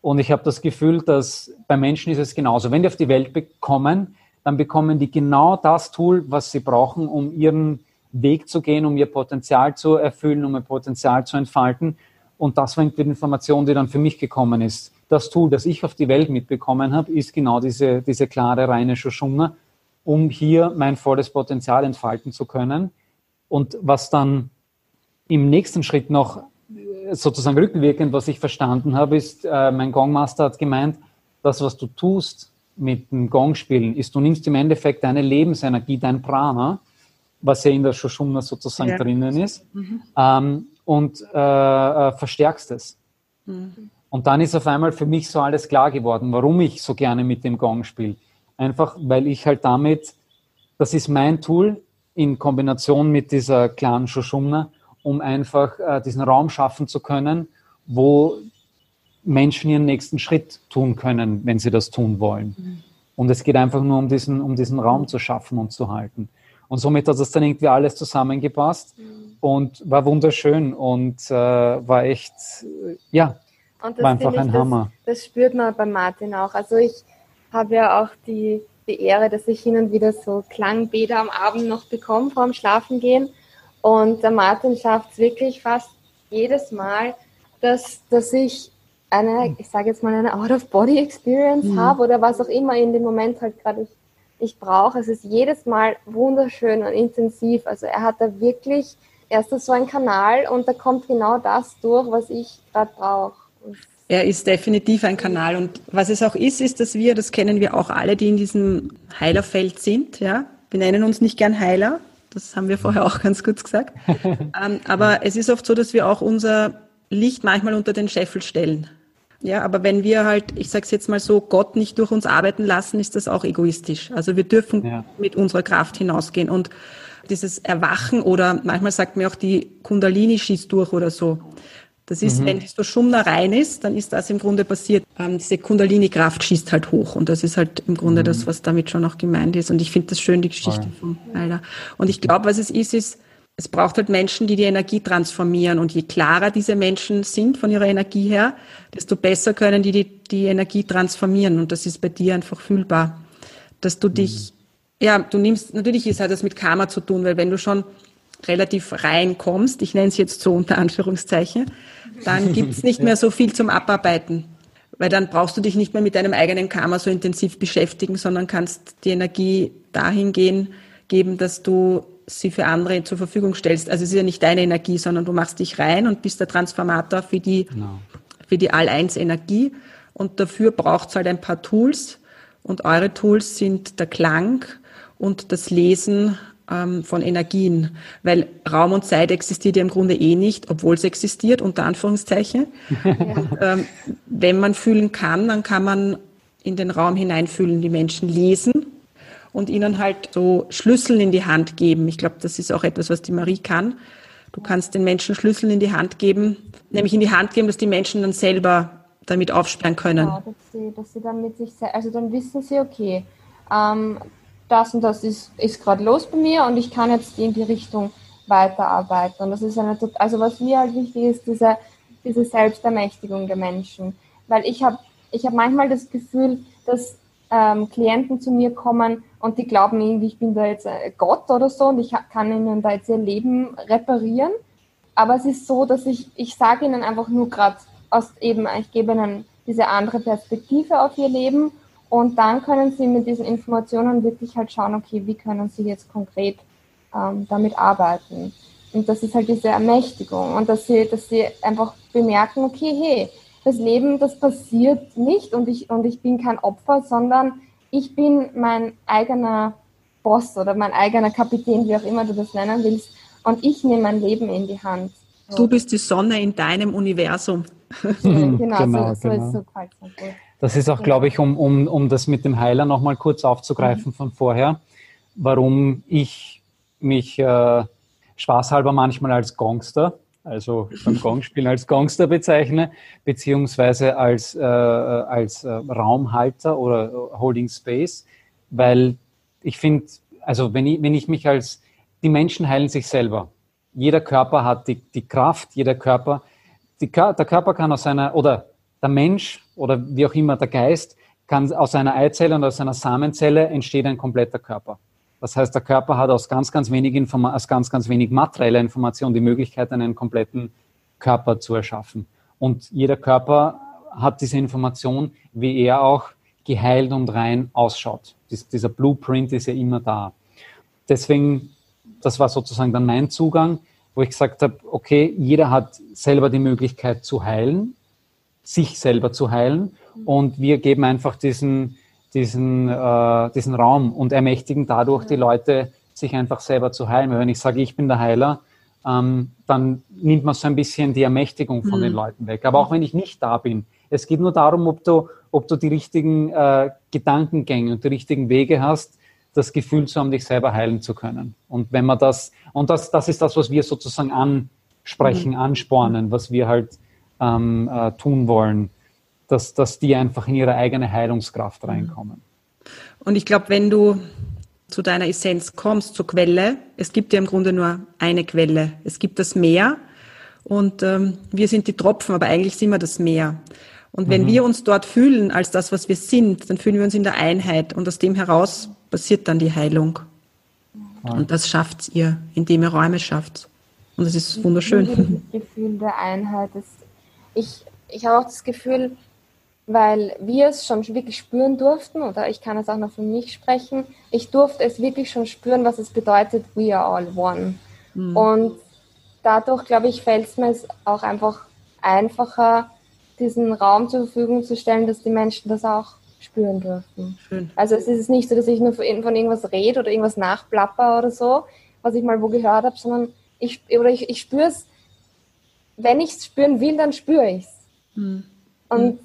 Und ich habe das Gefühl, dass bei Menschen ist es genauso. Wenn die auf die Welt bekommen, dann bekommen die genau das Tool, was sie brauchen, um ihren Weg zu gehen, um ihr Potenzial zu erfüllen, um ihr Potenzial zu entfalten. Und das war die Information, die dann für mich gekommen ist. Das Tool, das ich auf die Welt mitbekommen habe, ist genau diese, diese klare, reine Shoshuna, um hier mein volles Potenzial entfalten zu können. Und was dann im nächsten Schritt noch sozusagen rückwirkend, was ich verstanden habe, ist, äh, mein Gongmaster hat gemeint, das, was du tust mit dem Gongspielen, ist, du nimmst im Endeffekt deine Lebensenergie, dein Prana, was ja in der Shoshumna sozusagen ja. drinnen ist, mhm. ähm, und äh, äh, verstärkst es. Mhm. Und dann ist auf einmal für mich so alles klar geworden, warum ich so gerne mit dem Gong spiele. Einfach, weil ich halt damit, das ist mein Tool in Kombination mit dieser klaren Shoshumna, um einfach äh, diesen Raum schaffen zu können, wo Menschen ihren nächsten Schritt tun können, wenn sie das tun wollen. Mhm. Und es geht einfach nur um diesen, um diesen Raum zu schaffen und zu halten. Und somit hat das dann irgendwie alles zusammengepasst mhm. und war wunderschön und äh, war echt, äh, ja, war einfach ein ich, Hammer. Das, das, spürt man bei Martin auch. Also ich habe ja auch die, die Ehre, dass ich hin und wieder so Klangbäder am Abend noch bekomme vorm Schlafengehen. Und der Martin schafft es wirklich fast jedes Mal, dass, dass ich eine, ich sage jetzt mal, eine Out-of-Body-Experience mhm. habe oder was auch immer in dem Moment halt gerade ich ich brauche. Es ist jedes Mal wunderschön und intensiv. Also er hat da wirklich, er ist da so ein Kanal und da kommt genau das durch, was ich gerade brauche. Er ist definitiv ein Kanal und was es auch ist, ist, dass wir, das kennen wir auch alle, die in diesem Heilerfeld sind, ja. Wir nennen uns nicht gern Heiler, das haben wir vorher auch ganz kurz gesagt. ähm, aber es ist oft so, dass wir auch unser Licht manchmal unter den Scheffel stellen. Ja, aber wenn wir halt, ich sage es jetzt mal so, Gott nicht durch uns arbeiten lassen, ist das auch egoistisch. Also wir dürfen ja. mit unserer Kraft hinausgehen und dieses Erwachen oder manchmal sagt mir auch die Kundalini schießt durch oder so. Das ist, mhm. wenn so Schumner rein ist, dann ist das im Grunde passiert. Ähm, diese Kundalini-Kraft schießt halt hoch und das ist halt im Grunde mhm. das, was damit schon auch gemeint ist. Und ich finde das schön, die Geschichte Voll. von Heiler. Und ich glaube, was es ist, ist, es braucht halt Menschen, die die Energie transformieren. Und je klarer diese Menschen sind von ihrer Energie her, desto besser können die die, die Energie transformieren. Und das ist bei dir einfach fühlbar, dass du dich, mhm. ja, du nimmst, natürlich ist halt das mit Karma zu tun, weil wenn du schon relativ reinkommst, ich nenne es jetzt so unter Anführungszeichen, dann gibt es nicht mehr so viel zum Abarbeiten. Weil dann brauchst du dich nicht mehr mit deinem eigenen Karma so intensiv beschäftigen, sondern kannst die Energie dahin gehen, geben, dass du sie für andere zur Verfügung stellst. Also es ist ja nicht deine Energie, sondern du machst dich rein und bist der Transformator für die, genau. für die All-Eins-Energie. Und dafür braucht es halt ein paar Tools. Und eure Tools sind der Klang und das Lesen ähm, von Energien. Weil Raum und Zeit existiert ja im Grunde eh nicht, obwohl es existiert, unter Anführungszeichen. Ja. ähm, wenn man fühlen kann, dann kann man in den Raum hineinfühlen, die Menschen lesen und ihnen halt so Schlüssel in die Hand geben. Ich glaube, das ist auch etwas, was die Marie kann. Du kannst den Menschen Schlüssel in die Hand geben, nämlich in die Hand geben, dass die Menschen dann selber damit aufsperren können. Ja, dass sie, dass sie dann mit sich, also dann wissen sie, okay, ähm, das und das ist, ist gerade los bei mir und ich kann jetzt in die Richtung weiterarbeiten. Und das ist eine, also was mir halt wichtig ist, diese, diese Selbstermächtigung der Menschen. Weil ich habe ich hab manchmal das Gefühl, dass ähm, Klienten zu mir kommen und die glauben irgendwie, ich bin da jetzt Gott oder so und ich kann ihnen da jetzt ihr Leben reparieren. Aber es ist so, dass ich, ich sage ihnen einfach nur gerade aus eben, ich gebe ihnen diese andere Perspektive auf ihr Leben und dann können sie mit diesen Informationen wirklich halt schauen, okay, wie können sie jetzt konkret ähm, damit arbeiten. Und das ist halt diese Ermächtigung und dass sie, dass sie einfach bemerken, okay, hey, das Leben, das passiert nicht und ich, und ich bin kein Opfer, sondern ich bin mein eigener Boss oder mein eigener Kapitän, wie auch immer du das nennen willst. Und ich nehme mein Leben in die Hand. So. Du bist die Sonne in deinem Universum. genau, genau, so, so genau. ist so Das ist auch, glaube ich, um, um, um das mit dem Heiler nochmal kurz aufzugreifen mhm. von vorher, warum ich mich äh, spaßhalber manchmal als Gangster, also beim Gongspielen als Gangster bezeichne, beziehungsweise als, äh, als äh, Raumhalter oder Holding Space, weil ich finde, also wenn ich, wenn ich mich als, die Menschen heilen sich selber. Jeder Körper hat die, die Kraft, jeder Körper, die, der Körper kann aus einer, oder der Mensch oder wie auch immer der Geist, kann aus einer Eizelle und aus einer Samenzelle entsteht ein kompletter Körper. Das heißt, der Körper hat aus ganz, ganz wenig, Informa aus ganz, ganz wenig materieller Information die Möglichkeit, einen kompletten Körper zu erschaffen. Und jeder Körper hat diese Information, wie er auch geheilt und rein ausschaut. Dies, dieser Blueprint ist ja immer da. Deswegen, das war sozusagen dann mein Zugang, wo ich gesagt habe, okay, jeder hat selber die Möglichkeit zu heilen, sich selber zu heilen und wir geben einfach diesen, diesen, äh, diesen Raum und ermächtigen dadurch die Leute, sich einfach selber zu heilen. Weil wenn ich sage, ich bin der Heiler, ähm, dann nimmt man so ein bisschen die Ermächtigung von mhm. den Leuten weg. Aber auch wenn ich nicht da bin, es geht nur darum, ob du, ob du die richtigen äh, Gedankengänge und die richtigen Wege hast, das Gefühl zu haben, dich selber heilen zu können. Und wenn man das, und das, das ist das, was wir sozusagen ansprechen, mhm. anspornen, was wir halt ähm, äh, tun wollen dass, dass die einfach in ihre eigene Heilungskraft reinkommen. Und ich glaube, wenn du zu deiner Essenz kommst, zur Quelle, es gibt ja im Grunde nur eine Quelle. Es gibt das Meer und ähm, wir sind die Tropfen, aber eigentlich sind wir das Meer. Und wenn mhm. wir uns dort fühlen als das, was wir sind, dann fühlen wir uns in der Einheit und aus dem heraus passiert dann die Heilung. Mhm. Und das schafft ihr, indem ihr Räume schafft. Und das ist wunderschön. Das Gefühl der Einheit ist, ich, ich habe auch das Gefühl, weil wir es schon wirklich spüren durften, oder ich kann es auch noch für mich sprechen, ich durfte es wirklich schon spüren, was es bedeutet, we are all one. Mhm. Und dadurch, glaube ich, fällt es mir auch einfach einfacher, diesen Raum zur Verfügung zu stellen, dass die Menschen das auch spüren dürfen. Schön. Also es ist nicht so, dass ich nur von irgendwas rede oder irgendwas nachplapper oder so, was ich mal wo gehört habe, sondern ich, oder ich, ich spüre es, wenn ich es spüren will, dann spüre ich es. Mhm. Und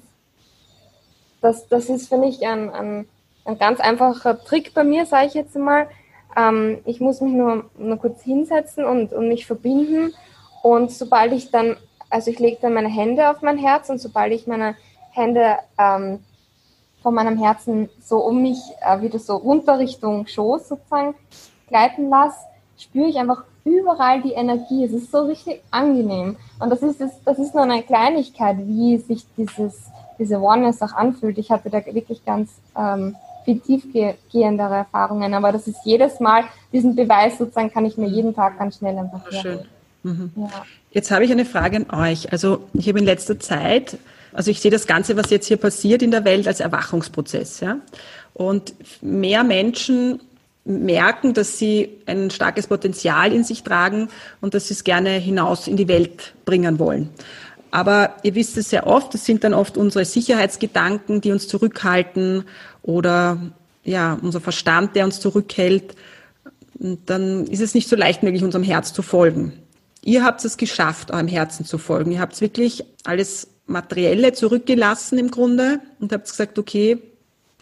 das, das ist, finde ich, ein, ein, ein ganz einfacher Trick bei mir, sage ich jetzt mal. Ähm, ich muss mich nur, nur kurz hinsetzen und, und mich verbinden. Und sobald ich dann, also ich lege dann meine Hände auf mein Herz und sobald ich meine Hände ähm, von meinem Herzen so um mich äh, wieder so runter Richtung Schoß sozusagen gleiten lasse, spüre ich einfach überall die Energie. Es ist so richtig angenehm. Und das ist, das ist nur eine Kleinigkeit, wie sich dieses diese Oneness auch anfühlt. Ich hatte da wirklich ganz ähm, viel tiefgehendere Erfahrungen, aber das ist jedes Mal, diesen Beweis sozusagen kann ich mir jeden Tag ganz schnell einfach oh, Schön. Mhm. Ja. Jetzt habe ich eine Frage an euch. Also ich habe in letzter Zeit, also ich sehe das Ganze, was jetzt hier passiert in der Welt, als Erwachungsprozess. Ja? Und mehr Menschen merken, dass sie ein starkes Potenzial in sich tragen und dass sie es gerne hinaus in die Welt bringen wollen. Aber ihr wisst es sehr oft, das sind dann oft unsere Sicherheitsgedanken, die uns zurückhalten oder ja, unser Verstand, der uns zurückhält. Und dann ist es nicht so leicht möglich, unserem Herz zu folgen. Ihr habt es geschafft, eurem Herzen zu folgen. Ihr habt wirklich alles Materielle zurückgelassen im Grunde und habt gesagt, okay,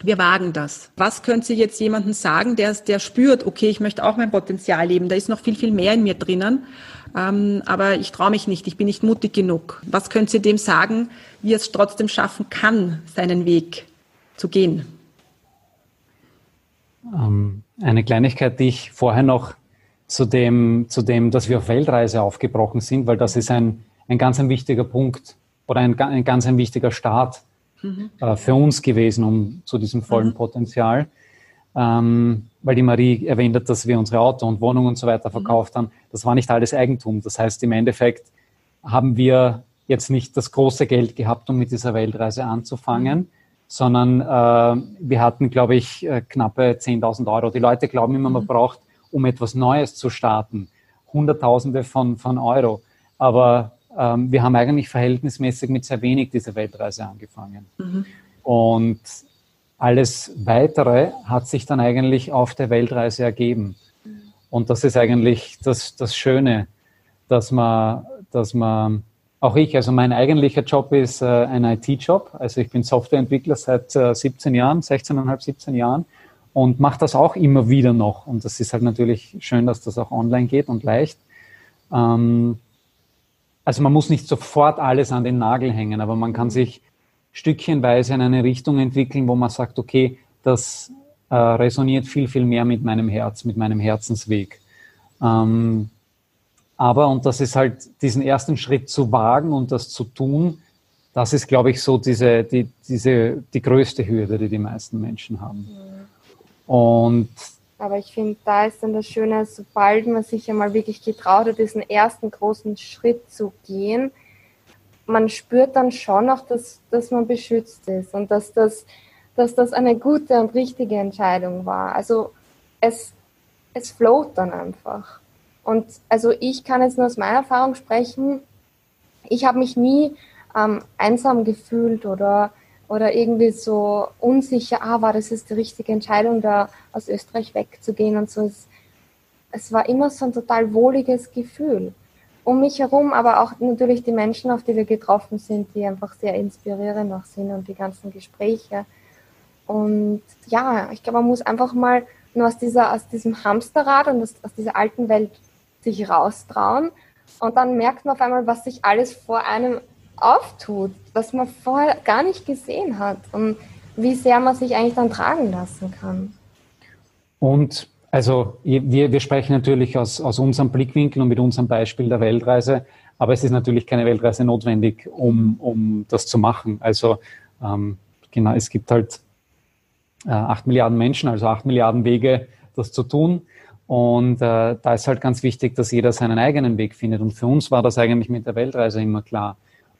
wir wagen das. Was könnt ihr jetzt jemandem sagen, der, der spürt, okay, ich möchte auch mein Potenzial leben, da ist noch viel, viel mehr in mir drinnen ähm, aber ich traue mich nicht, ich bin nicht mutig genug. Was könnt ihr dem sagen, wie er es trotzdem schaffen kann, seinen Weg zu gehen? Ähm, eine Kleinigkeit, die ich vorher noch zu dem, zu dem, dass wir auf Weltreise aufgebrochen sind, weil das ist ein, ein ganz ein wichtiger Punkt oder ein, ein ganz ein wichtiger Start mhm. äh, für uns gewesen, um zu diesem vollen mhm. Potenzial ähm, weil die Marie erwähnt hat, dass wir unsere Auto und Wohnung und so weiter mhm. verkauft haben. Das war nicht alles Eigentum. Das heißt, im Endeffekt haben wir jetzt nicht das große Geld gehabt, um mit dieser Weltreise anzufangen, mhm. sondern äh, wir hatten, glaube ich, äh, knappe 10.000 Euro. Die Leute glauben immer, man mhm. braucht, um etwas Neues zu starten, Hunderttausende von, von Euro. Aber ähm, wir haben eigentlich verhältnismäßig mit sehr wenig diese Weltreise angefangen. Mhm. Und alles Weitere hat sich dann eigentlich auf der Weltreise ergeben. Und das ist eigentlich das, das Schöne, dass man, dass man, auch ich, also mein eigentlicher Job ist äh, ein IT-Job. Also ich bin Softwareentwickler seit äh, 17 Jahren, 16,5, 17 Jahren und mache das auch immer wieder noch. Und das ist halt natürlich schön, dass das auch online geht und leicht. Ähm, also man muss nicht sofort alles an den Nagel hängen, aber man kann sich stückchenweise in eine Richtung entwickeln, wo man sagt, okay, das äh, resoniert viel, viel mehr mit meinem Herz, mit meinem Herzensweg. Ähm, aber, und das ist halt diesen ersten Schritt zu wagen und das zu tun, das ist, glaube ich, so diese, die, diese, die größte Hürde, die die meisten Menschen haben. Mhm. Und aber ich finde, da ist dann das Schöne, sobald man sich einmal wirklich getraut hat, diesen ersten großen Schritt zu gehen, man spürt dann schon auch, dass, dass man beschützt ist und dass das, dass das eine gute und richtige Entscheidung war. Also es, es float dann einfach. Und also ich kann jetzt nur aus meiner Erfahrung sprechen, ich habe mich nie ähm, einsam gefühlt oder, oder irgendwie so unsicher, ah, war das jetzt die richtige Entscheidung, da aus Österreich wegzugehen und so. Es, es war immer so ein total wohliges Gefühl um mich herum, aber auch natürlich die Menschen, auf die wir getroffen sind, die einfach sehr inspirierend auch sind und die ganzen Gespräche. Und ja, ich glaube, man muss einfach mal nur aus dieser, aus diesem Hamsterrad und aus, aus dieser alten Welt sich raustrauen. Und dann merkt man auf einmal, was sich alles vor einem auftut, was man vorher gar nicht gesehen hat und wie sehr man sich eigentlich dann tragen lassen kann. Und also wir, wir sprechen natürlich aus, aus unserem Blickwinkel und mit unserem Beispiel der Weltreise, aber es ist natürlich keine Weltreise notwendig, um, um das zu machen. Also ähm, genau, es gibt halt äh, acht Milliarden Menschen, also acht Milliarden Wege, das zu tun. Und äh, da ist halt ganz wichtig, dass jeder seinen eigenen Weg findet. Und für uns war das eigentlich mit der Weltreise immer klar.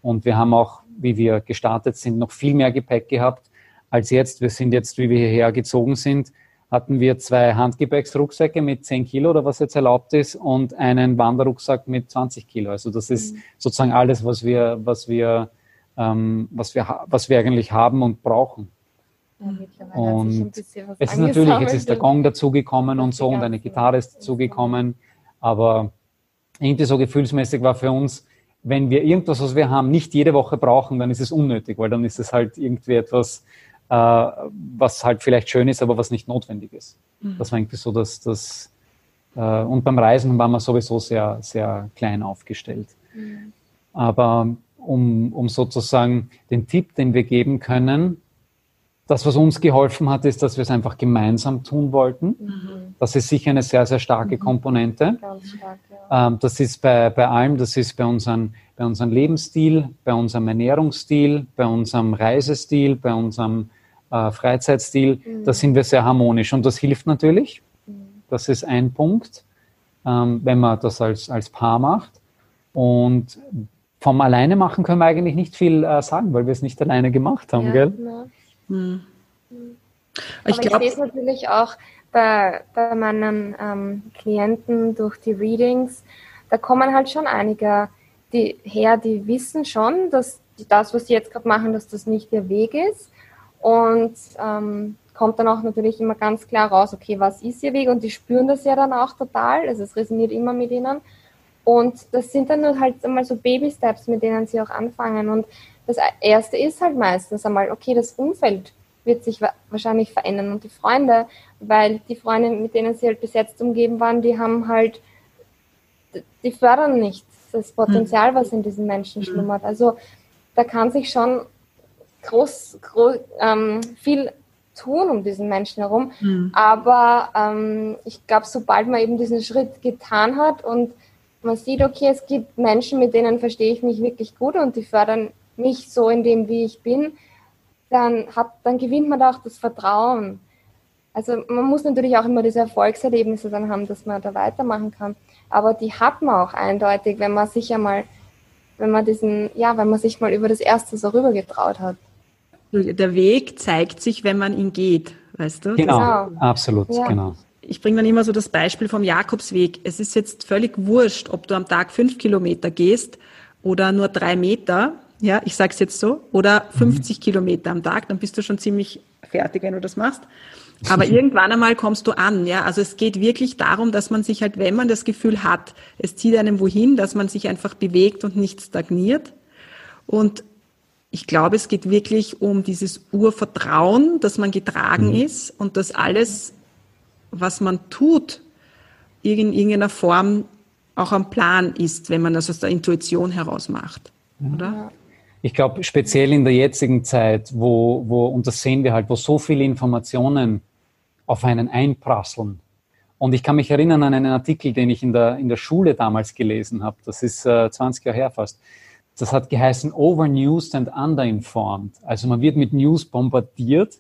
Und wir haben auch, wie wir gestartet sind, noch viel mehr Gepäck gehabt als jetzt. Wir sind jetzt, wie wir hierher gezogen sind, hatten wir zwei Handgepäcksrucksäcke mit 10 Kilo oder was jetzt erlaubt ist und einen Wanderrucksack mit 20 Kilo. Also das ist mhm. sozusagen alles, was wir, was wir, ähm, was wir, was wir eigentlich haben und brauchen. Ja, und es ist natürlich, jetzt ist der Gong dazugekommen und so und eine Gitarre ist dazugekommen, aber irgendwie so gefühlsmäßig war für uns, wenn wir irgendwas, was wir haben, nicht jede Woche brauchen, dann ist es unnötig, weil dann ist es halt irgendwie etwas, äh, was halt vielleicht schön ist, aber was nicht notwendig ist. Mhm. Das war irgendwie so, dass das, äh, und beim Reisen waren wir sowieso sehr, sehr klein aufgestellt. Mhm. Aber um, um sozusagen den Tipp, den wir geben können, das, was uns geholfen hat, ist, dass wir es einfach gemeinsam tun wollten. Mhm. Das ist sicher eine sehr, sehr starke mhm. Komponente. Ganz stark, ja. ähm, das ist bei, bei allem, das ist bei unserem, bei unserem Lebensstil, bei unserem Ernährungsstil, bei unserem Reisestil, bei unserem äh, Freizeitstil, mhm. da sind wir sehr harmonisch und das hilft natürlich. Mhm. Das ist ein Punkt, ähm, wenn man das als, als Paar macht. Und vom Alleine machen können wir eigentlich nicht viel äh, sagen, weil wir es nicht alleine gemacht haben, ja, gell? Genau. Mhm. Ich, ich sehe es natürlich auch bei, bei meinen ähm, Klienten durch die Readings, da kommen halt schon einige die her, die wissen schon, dass das, was sie jetzt gerade machen, dass das nicht ihr Weg ist und ähm, kommt dann auch natürlich immer ganz klar raus, okay, was ist ihr Weg? Und die spüren das ja dann auch total. Also es resoniert immer mit ihnen. Und das sind dann nur halt einmal so Baby-Steps, mit denen sie auch anfangen. Und das erste ist halt meistens einmal, okay, das Umfeld wird sich wahrscheinlich verändern und die Freunde, weil die Freunde, mit denen sie halt bis jetzt umgeben waren, die haben halt, die fördern nicht das Potenzial, was in diesen Menschen schlummert. Also da kann sich schon groß, groß ähm, viel tun um diesen Menschen herum. Mhm. Aber ähm, ich glaube, sobald man eben diesen Schritt getan hat und man sieht, okay, es gibt Menschen, mit denen verstehe ich mich wirklich gut und die fördern mich so in dem, wie ich bin, dann, hat, dann gewinnt man da auch das Vertrauen. Also man muss natürlich auch immer diese Erfolgserlebnisse dann haben, dass man da weitermachen kann. Aber die hat man auch eindeutig, wenn man sich einmal, wenn man diesen, ja, wenn man sich mal über das Erste so rübergetraut hat. Der Weg zeigt sich, wenn man ihn geht, weißt du? Genau, das, absolut, ja. genau. Ich bringe dann immer so das Beispiel vom Jakobsweg. Es ist jetzt völlig wurscht, ob du am Tag fünf Kilometer gehst oder nur drei Meter. Ja, ich sage es jetzt so. Oder 50 mhm. Kilometer am Tag, dann bist du schon ziemlich fertig, wenn du das machst. Aber irgendwann einmal kommst du an, ja. Also es geht wirklich darum, dass man sich halt, wenn man das Gefühl hat, es zieht einem wohin, dass man sich einfach bewegt und nicht stagniert. Und ich glaube, es geht wirklich um dieses Urvertrauen, dass man getragen mhm. ist und dass alles, was man tut, in irgendeiner Form auch am Plan ist, wenn man das aus der Intuition heraus macht. Oder? Ich glaube, speziell in der jetzigen Zeit, wo, wo, und das sehen wir halt, wo so viele Informationen auf einen einprasseln. Und ich kann mich erinnern an einen Artikel, den ich in der, in der Schule damals gelesen habe. Das ist äh, 20 Jahre her fast. Das hat geheißen Overnewsed and Underinformed. Also man wird mit News bombardiert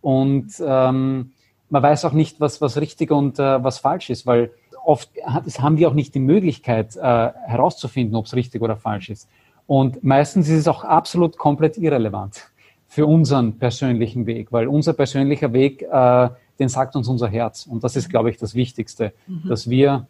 und ähm, man weiß auch nicht, was, was richtig und äh, was falsch ist, weil oft hat, haben wir auch nicht die Möglichkeit äh, herauszufinden, ob es richtig oder falsch ist. Und meistens ist es auch absolut komplett irrelevant für unseren persönlichen Weg, weil unser persönlicher Weg, äh, den sagt uns unser Herz. Und das ist, glaube ich, das Wichtigste, mhm. dass wir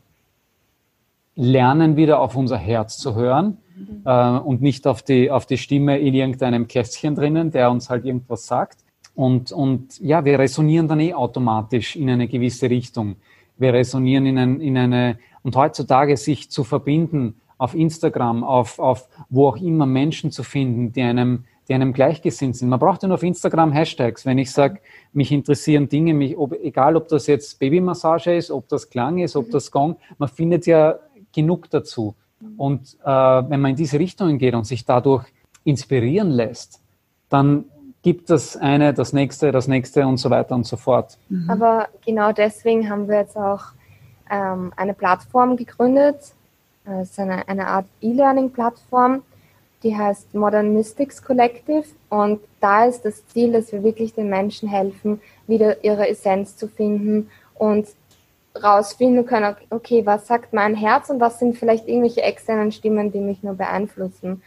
lernen, wieder auf unser Herz zu hören mhm. äh, und nicht auf die, auf die Stimme in irgendeinem Kästchen drinnen, der uns halt irgendwas sagt. Und, und ja, wir resonieren dann eh automatisch in eine gewisse Richtung. Wir resonieren in, ein, in eine, und heutzutage sich zu verbinden auf Instagram, auf, auf wo auch immer Menschen zu finden, die einem, die einem gleichgesinnt sind. Man braucht ja nur auf Instagram Hashtags. Wenn ich sage, mich interessieren Dinge, mich, ob, egal ob das jetzt Babymassage ist, ob das Klang ist, ob das Gong, man findet ja genug dazu. Und äh, wenn man in diese Richtungen geht und sich dadurch inspirieren lässt, dann gibt das eine, das nächste, das nächste und so weiter und so fort. Mhm. Aber genau deswegen haben wir jetzt auch ähm, eine Plattform gegründet, ist eine, eine Art E-Learning-Plattform, die heißt Modern Mystics Collective. Und da ist das Ziel, dass wir wirklich den Menschen helfen, wieder ihre Essenz zu finden und rausfinden können, okay, was sagt mein Herz und was sind vielleicht irgendwelche externen Stimmen, die mich nur beeinflussen.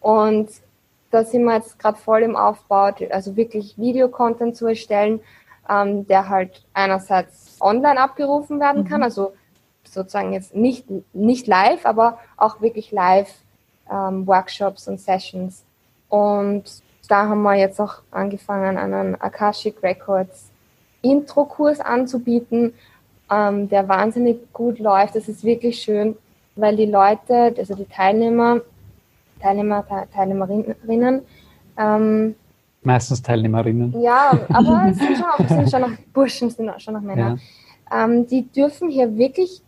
Und da sind wir jetzt gerade voll im Aufbau, also wirklich Videocontent zu erstellen, ähm, der halt einerseits online abgerufen werden kann, mhm. also sozusagen jetzt nicht, nicht live, aber auch wirklich live ähm, Workshops und Sessions. Und da haben wir jetzt auch angefangen, einen Akashic Records Intro-Kurs anzubieten, ähm, der wahnsinnig gut läuft. Das ist wirklich schön, weil die Leute, also die Teilnehmer, Teilnehmer, Teilnehmerinnen, ähm, meistens Teilnehmerinnen. Ja, aber es sind schon, auch, sind schon noch Burschen, sind schon noch Männer. Ja. Ähm, die dürfen hier wirklich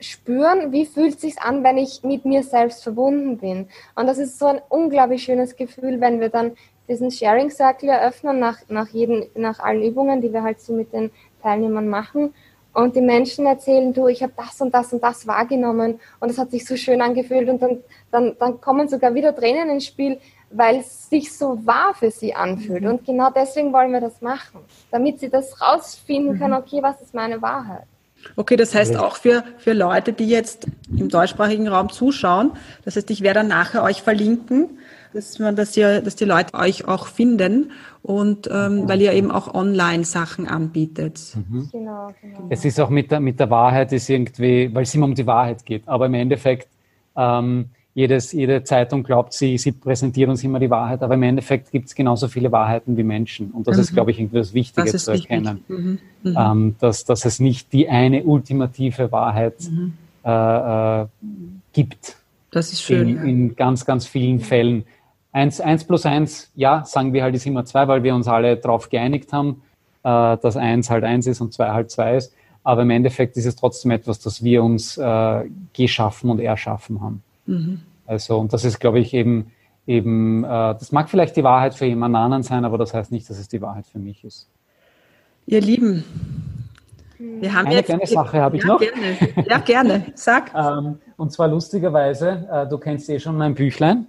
spüren, wie fühlt es sich an, wenn ich mit mir selbst verbunden bin. Und das ist so ein unglaublich schönes Gefühl, wenn wir dann diesen Sharing Circle eröffnen nach, nach, jeden, nach allen Übungen, die wir halt so mit den Teilnehmern machen. Und die Menschen erzählen, du, ich habe das und das und das wahrgenommen und es hat sich so schön angefühlt und dann, dann, dann kommen sogar wieder Tränen ins Spiel, weil es sich so wahr für sie anfühlt. Mhm. Und genau deswegen wollen wir das machen, damit sie das rausfinden können, mhm. okay, was ist meine Wahrheit. Okay, das heißt auch für, für Leute, die jetzt im deutschsprachigen Raum zuschauen, das heißt, ich werde dann nachher euch verlinken, dass, man, dass, ihr, dass die Leute euch auch finden und ähm, weil ihr eben auch Online-Sachen anbietet. Mhm. Genau, genau. Es ist auch mit der, mit der Wahrheit ist irgendwie, weil es immer um die Wahrheit geht, aber im Endeffekt ähm, jedes, jede Zeitung glaubt, sie, sie präsentieren uns immer die Wahrheit, aber im Endeffekt gibt es genauso viele Wahrheiten wie Menschen. Und das mhm. ist, glaube ich, irgendwie das Wichtige das zu erkennen, mhm. Mhm. Ähm, dass, dass es nicht die eine ultimative Wahrheit mhm. äh, äh, gibt. Das ist schön. In, in, ganz, ganz vielen Fällen. Eins, eins plus eins, ja, sagen wir halt, ist immer zwei, weil wir uns alle darauf geeinigt haben, äh, dass eins halt eins ist und zwei halt zwei ist. Aber im Endeffekt ist es trotzdem etwas, das wir uns äh, geschaffen und erschaffen haben. Mhm. Also, und das ist, glaube ich, eben, eben, äh, das mag vielleicht die Wahrheit für jemand anderen sein, aber das heißt nicht, dass es die Wahrheit für mich ist. Ihr Lieben, wir haben Eine jetzt, kleine Sache habe ich ja, noch. Gerne. Ja, gerne. Sag. ähm, und zwar lustigerweise, äh, du kennst eh schon mein Büchlein.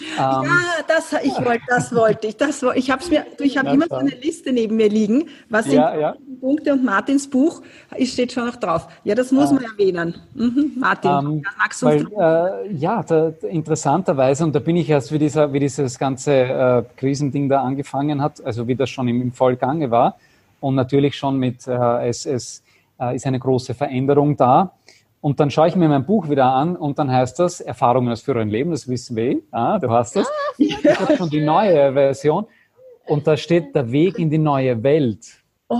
Ähm, ja, das, ich wollte, das wollte ich. Das, ich habe mir, ich habe immer so eine Liste neben mir liegen, was sind ja, ja. Punkte und Martins Buch steht schon noch drauf. Ja, das muss ah. man erwähnen. Mhm, Martin, ähm, magst du weil, äh, Ja, da, interessanterweise, und da bin ich erst, wie, dieser, wie dieses ganze äh, Krisending da angefangen hat, also wie das schon im, im Vollgange war, und natürlich schon mit, äh, es, es äh, ist eine große Veränderung da. Und dann schaue ich mir mein Buch wieder an und dann heißt das Erfahrungen aus früheren Leben, das wissen wir. Eh. Ah, du hast das. Ah, ich habe schon die neue Version. Und da steht der Weg in die neue Welt. Oh.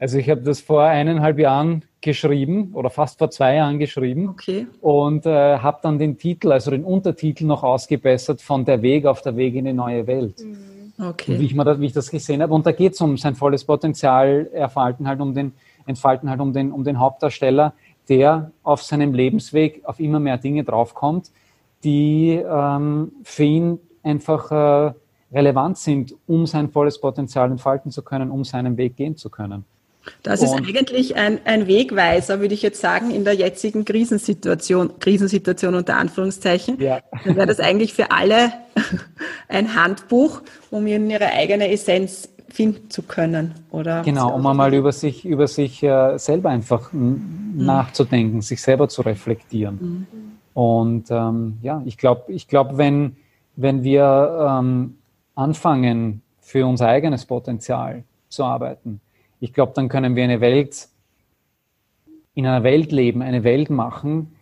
Also ich habe das vor eineinhalb Jahren geschrieben oder fast vor zwei Jahren geschrieben. Okay. Und äh, habe dann den Titel, also den Untertitel noch ausgebessert von Der Weg auf der Weg in die neue Welt. Mhm. Okay. Wie ich, mir das, wie ich das gesehen habe. Und da geht es um sein volles Potenzial, erfalten halt um den, entfalten halt um den, um den Hauptdarsteller, der auf seinem Lebensweg auf immer mehr Dinge draufkommt, die ähm, für ihn einfach äh, relevant sind, um sein volles Potenzial entfalten zu können, um seinen Weg gehen zu können. Das ist eigentlich ein, ein Wegweiser, würde ich jetzt sagen, in der jetzigen Krisensituation, Krisensituation unter Anführungszeichen. Ja. Dann wäre das eigentlich für alle ein Handbuch, um in ihre eigene Essenz finden zu können, oder? Genau, um einmal über sich, über sich äh, selber einfach mhm. nachzudenken, sich selber zu reflektieren. Mhm. Und ähm, ja, ich glaube, ich glaube, wenn, wenn wir ähm, anfangen, für unser eigenes Potenzial zu arbeiten, ich glaube, dann können wir eine Welt, in einer Welt leben, eine Welt machen,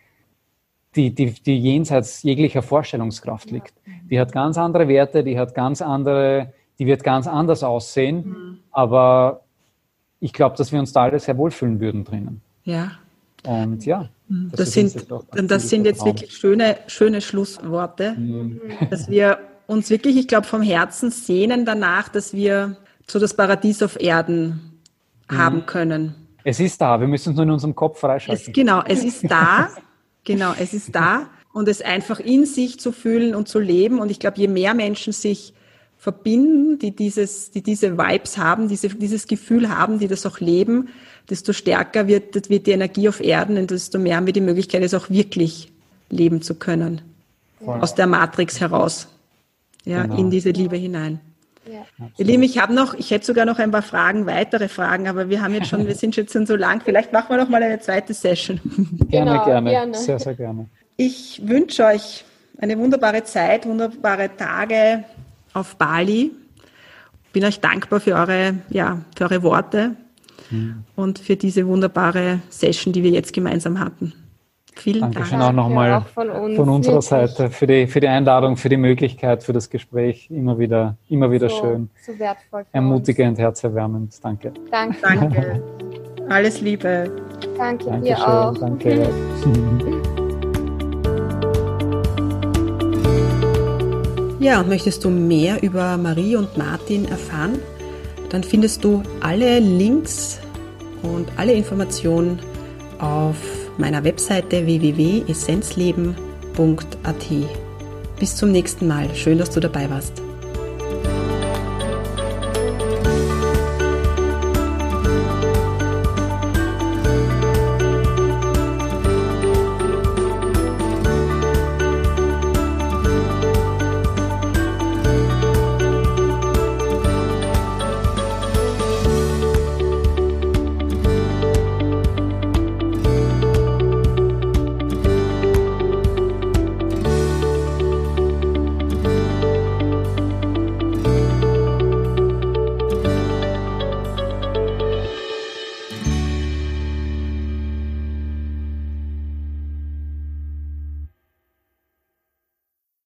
die, die, die jenseits jeglicher Vorstellungskraft liegt. Die hat ganz andere Werte, die hat ganz andere, die wird ganz anders aussehen, mhm. aber ich glaube, dass wir uns da alle sehr wohlfühlen würden drinnen. Ja. Und ja. Mhm. Das, das sind, das sind jetzt wirklich schöne, schöne Schlussworte, mhm. dass wir uns wirklich, ich glaube, vom Herzen sehnen danach, dass wir so das Paradies auf Erden mhm. haben können. Es ist da, wir müssen es nur in unserem Kopf freischalten. Es, genau, es ist da. genau, es ist da. Und es einfach in sich zu fühlen und zu leben. Und ich glaube, je mehr Menschen sich verbinden, die, dieses, die diese Vibes haben, diese, dieses Gefühl haben, die das auch leben, desto stärker wird, wird die Energie auf Erden und desto mehr haben wir die Möglichkeit, es auch wirklich leben zu können. Voll. Aus der Matrix heraus. Ja, genau. in diese Liebe hinein. Ja. Ihr Lieben, ich habe noch, ich hätte sogar noch ein paar Fragen, weitere Fragen, aber wir haben jetzt schon, wir sind jetzt schon so lang. Vielleicht machen wir noch mal eine zweite Session. Gerne, genau, gerne, gerne, sehr, sehr gerne. Ich wünsche euch eine wunderbare Zeit, wunderbare Tage auf Bali. Bin euch dankbar für eure, ja, für eure Worte mhm. und für diese wunderbare Session, die wir jetzt gemeinsam hatten. Vielen Dankeschön Dank. auch nochmal ja, von, uns, von, unserer wirklich. Seite für die, für die Einladung, für die Möglichkeit, für das Gespräch. Immer wieder, immer wieder so, schön. So wertvoll. Ermutigend, uns. herzerwärmend. Danke. Danke. Danke. Alles Liebe. Danke Dankeschön. dir auch. Danke. Ja, und möchtest du mehr über Marie und Martin erfahren? Dann findest du alle Links und alle Informationen auf meiner Webseite www.essenzleben.at. Bis zum nächsten Mal. Schön, dass du dabei warst.